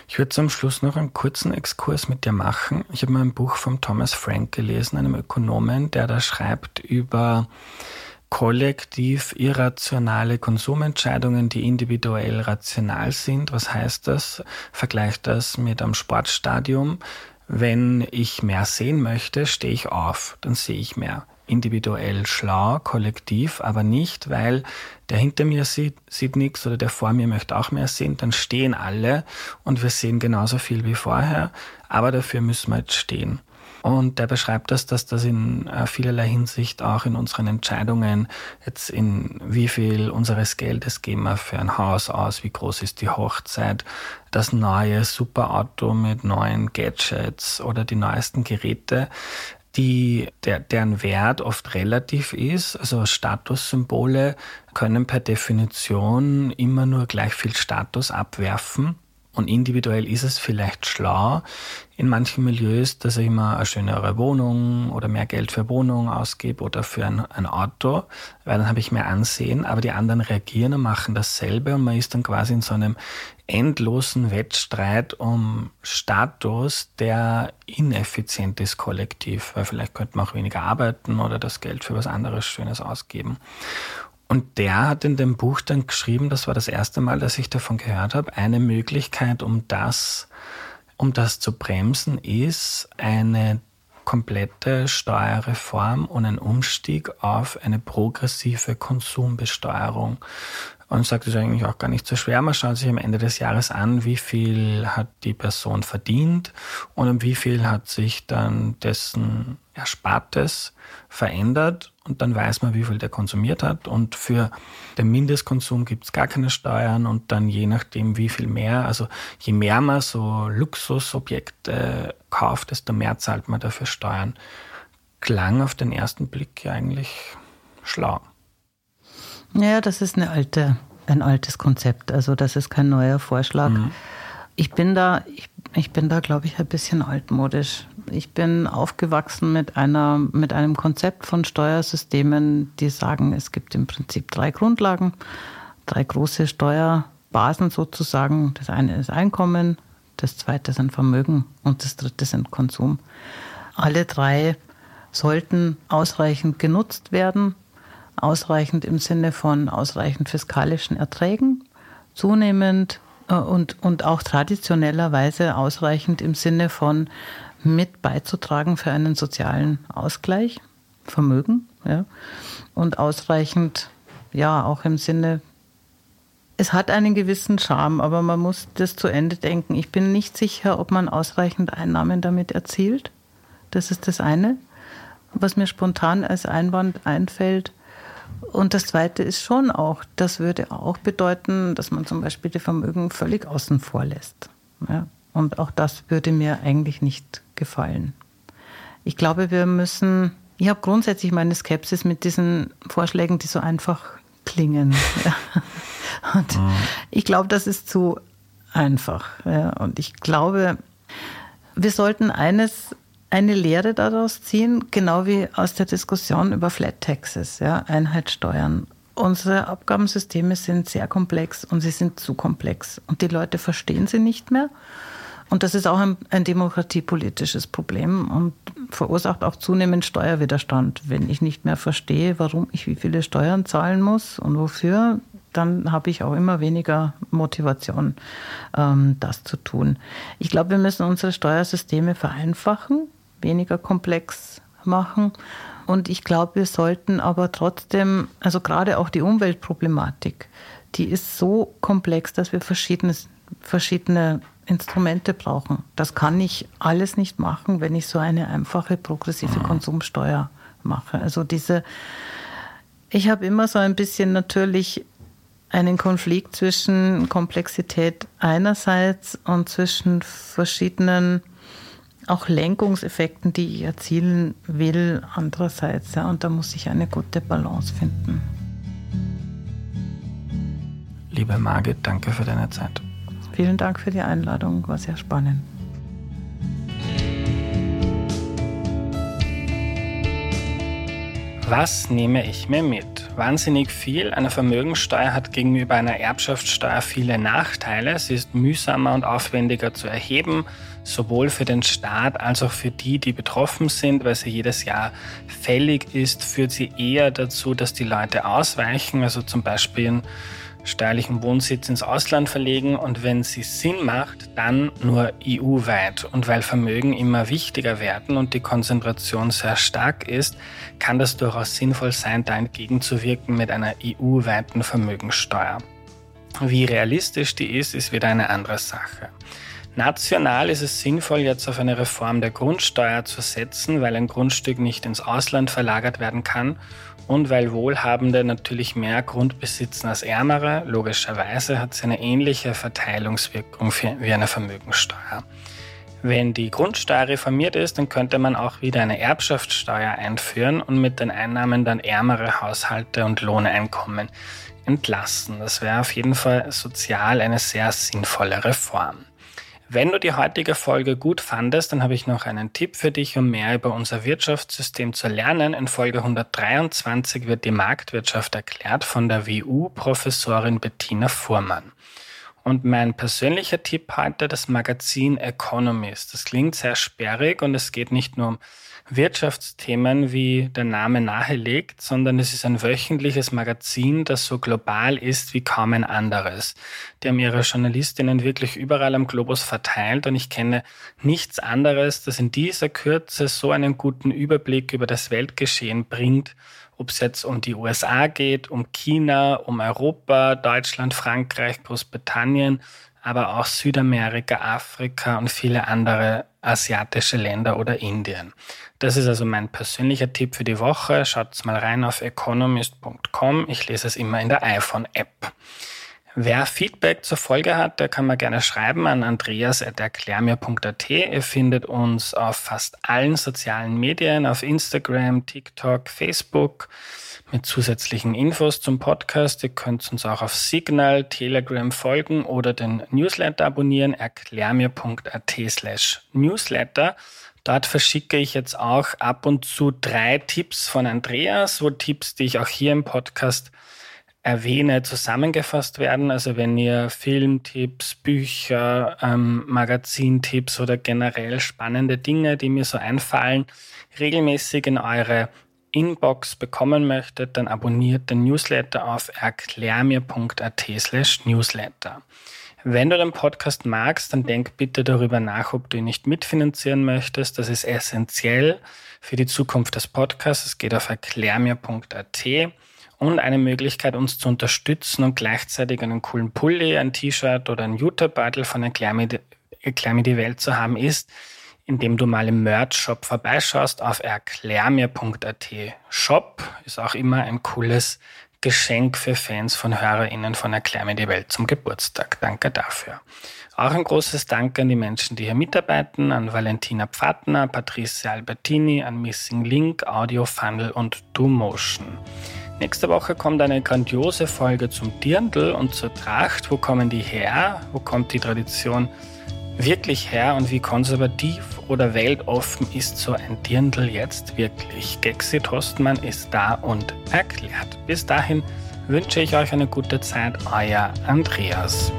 Ich würde zum Schluss noch einen kurzen Exkurs mit dir machen. Ich habe mal ein Buch von Thomas Frank gelesen, einem Ökonomen, der da schreibt über kollektiv irrationale Konsumentscheidungen, die individuell rational sind. Was heißt das? Vergleicht das mit einem Sportstadium. Wenn ich mehr sehen möchte, stehe ich auf, dann sehe ich mehr individuell schlau, kollektiv, aber nicht, weil der hinter mir sieht, sieht nichts oder der vor mir möchte auch mehr sehen, dann stehen alle und wir sehen genauso viel wie vorher, aber dafür müssen wir jetzt stehen. Und der beschreibt das, dass das in äh, vielerlei Hinsicht auch in unseren Entscheidungen, jetzt in wie viel unseres Geldes geben wir für ein Haus aus, wie groß ist die Hochzeit, das neue Superauto mit neuen Gadgets oder die neuesten Geräte, die, der, deren Wert oft relativ ist. Also Statussymbole können per Definition immer nur gleich viel Status abwerfen. Und individuell ist es vielleicht schlau in manchen Milieus, dass ich immer eine schönere Wohnung oder mehr Geld für Wohnung ausgebe oder für ein, ein Auto, weil dann habe ich mehr Ansehen, aber die anderen reagieren und machen dasselbe und man ist dann quasi in so einem endlosen Wettstreit um Status, der ineffizient ist kollektiv, weil vielleicht könnte man auch weniger arbeiten oder das Geld für was anderes Schönes ausgeben. Und der hat in dem Buch dann geschrieben, das war das erste Mal, dass ich davon gehört habe, eine Möglichkeit, um das, um das zu bremsen, ist eine komplette Steuerreform und ein Umstieg auf eine progressive Konsumbesteuerung und sagt, es ist eigentlich auch gar nicht so schwer. Man schaut sich am Ende des Jahres an, wie viel hat die Person verdient und um wie viel hat sich dann dessen Erspartes verändert und dann weiß man, wie viel der konsumiert hat. Und für den Mindestkonsum gibt es gar keine Steuern und dann je nachdem, wie viel mehr, also je mehr man so Luxusobjekte kauft, desto mehr zahlt man dafür Steuern. Klang auf den ersten Blick eigentlich schlau. Ja, das ist eine alte, ein altes Konzept. Also das ist kein neuer Vorschlag. Mhm. Ich bin da, ich, ich bin da, glaube ich, ein bisschen altmodisch. Ich bin aufgewachsen mit einer, mit einem Konzept von Steuersystemen, die sagen, es gibt im Prinzip drei Grundlagen, drei große Steuerbasen sozusagen. Das eine ist Einkommen, das zweite sind Vermögen und das dritte sind Konsum. Alle drei sollten ausreichend genutzt werden, ausreichend im Sinne von ausreichend fiskalischen Erträgen, zunehmend äh, und, und auch traditionellerweise ausreichend im Sinne von mit beizutragen für einen sozialen Ausgleich, Vermögen, ja, und ausreichend, ja, auch im Sinne, es hat einen gewissen Charme, aber man muss das zu Ende denken. Ich bin nicht sicher, ob man ausreichend Einnahmen damit erzielt. Das ist das eine, was mir spontan als Einwand einfällt. Und das Zweite ist schon auch, das würde auch bedeuten, dass man zum Beispiel die Vermögen völlig außen vor lässt. Ja, und auch das würde mir eigentlich nicht gefallen. Ich glaube, wir müssen, ich habe grundsätzlich meine Skepsis mit diesen Vorschlägen, die so einfach klingen. Und mhm. ich glaube, das ist zu einfach. Und ich glaube, wir sollten eines eine Lehre daraus ziehen, genau wie aus der Diskussion über Flat Taxes, ja, Einheitssteuern. Unsere Abgabensysteme sind sehr komplex und sie sind zu komplex und die Leute verstehen sie nicht mehr. Und das ist auch ein, ein demokratiepolitisches Problem und verursacht auch zunehmend Steuerwiderstand. Wenn ich nicht mehr verstehe, warum ich wie viele Steuern zahlen muss und wofür, dann habe ich auch immer weniger Motivation, ähm, das zu tun. Ich glaube, wir müssen unsere Steuersysteme vereinfachen weniger komplex machen. Und ich glaube, wir sollten aber trotzdem, also gerade auch die Umweltproblematik, die ist so komplex, dass wir verschiedene, verschiedene Instrumente brauchen. Das kann ich alles nicht machen, wenn ich so eine einfache progressive mhm. Konsumsteuer mache. Also diese, ich habe immer so ein bisschen natürlich einen Konflikt zwischen Komplexität einerseits und zwischen verschiedenen auch Lenkungseffekten, die ich erzielen will, andererseits. Ja, und da muss ich eine gute Balance finden. Liebe Margit, danke für deine Zeit. Vielen Dank für die Einladung, war sehr spannend. Was nehme ich mir mit? Wahnsinnig viel. Eine Vermögensteuer hat gegenüber einer Erbschaftssteuer viele Nachteile. Sie ist mühsamer und aufwendiger zu erheben, sowohl für den Staat als auch für die, die betroffen sind, weil sie jedes Jahr fällig ist, führt sie eher dazu, dass die Leute ausweichen, also zum Beispiel steuerlichen Wohnsitz ins Ausland verlegen und wenn sie Sinn macht, dann nur EU-weit. Und weil Vermögen immer wichtiger werden und die Konzentration sehr stark ist, kann das durchaus sinnvoll sein, da entgegenzuwirken mit einer EU-weiten Vermögensteuer. Wie realistisch die ist, ist wieder eine andere Sache. National ist es sinnvoll, jetzt auf eine Reform der Grundsteuer zu setzen, weil ein Grundstück nicht ins Ausland verlagert werden kann und weil Wohlhabende natürlich mehr Grund besitzen als Ärmere, logischerweise hat sie eine ähnliche Verteilungswirkung wie eine Vermögensteuer. Wenn die Grundsteuer reformiert ist, dann könnte man auch wieder eine Erbschaftssteuer einführen und mit den Einnahmen dann ärmere Haushalte und Lohneinkommen entlassen. Das wäre auf jeden Fall sozial eine sehr sinnvolle Reform. Wenn du die heutige Folge gut fandest, dann habe ich noch einen Tipp für dich, um mehr über unser Wirtschaftssystem zu lernen. In Folge 123 wird die Marktwirtschaft erklärt von der WU-Professorin Bettina Fuhrmann. Und mein persönlicher Tipp heute, das Magazin Economist. Das klingt sehr sperrig und es geht nicht nur um Wirtschaftsthemen, wie der Name nahelegt, sondern es ist ein wöchentliches Magazin, das so global ist wie kaum ein anderes. Die haben ihre Journalistinnen wirklich überall am Globus verteilt und ich kenne nichts anderes, das in dieser Kürze so einen guten Überblick über das Weltgeschehen bringt, ob es jetzt um die USA geht, um China, um Europa, Deutschland, Frankreich, Großbritannien, aber auch Südamerika, Afrika und viele andere asiatische Länder oder Indien. Das ist also mein persönlicher Tipp für die Woche. Schaut mal rein auf economist.com. Ich lese es immer in der iPhone-App. Wer Feedback zur Folge hat, der kann mir gerne schreiben an andreas.erklärmir.at. Ihr findet uns auf fast allen sozialen Medien, auf Instagram, TikTok, Facebook mit zusätzlichen Infos zum Podcast. Ihr könnt uns auch auf Signal, Telegram folgen oder den Newsletter abonnieren, erklärmir.at slash Newsletter. Dort verschicke ich jetzt auch ab und zu drei Tipps von Andreas, so Tipps, die ich auch hier im Podcast erwähne, zusammengefasst werden. Also wenn ihr Filmtipps, Bücher, ähm, Magazintipps oder generell spannende Dinge, die mir so einfallen, regelmäßig in eure Inbox bekommen möchtet, dann abonniert den Newsletter auf erklärmir.at slash newsletter. Wenn du den Podcast magst, dann denk bitte darüber nach, ob du ihn nicht mitfinanzieren möchtest. Das ist essentiell für die Zukunft des Podcasts. Es geht auf erklärmir.at und eine Möglichkeit, uns zu unterstützen und gleichzeitig einen coolen Pulli, ein T-Shirt oder ein Jutebeutel von Erklär mir, Erklär mir die Welt zu haben, ist, indem du mal im Merch-Shop vorbeischaust auf erklärmir.at. Shop ist auch immer ein cooles Geschenk für Fans von HörerInnen von Erklär mir die Welt zum Geburtstag. Danke dafür. Auch ein großes Dank an die Menschen, die hier mitarbeiten, an Valentina Pfadner, Patricia Albertini, an Missing Link, Audio Funnel und DoMotion. Nächste Woche kommt eine grandiose Folge zum Dirndl und zur Tracht. Wo kommen die her? Wo kommt die Tradition wirklich her und wie konservativ oder weltoffen ist so ein Dirndl jetzt wirklich? Gexit Hostmann ist da und erklärt. Bis dahin wünsche ich euch eine gute Zeit, euer Andreas.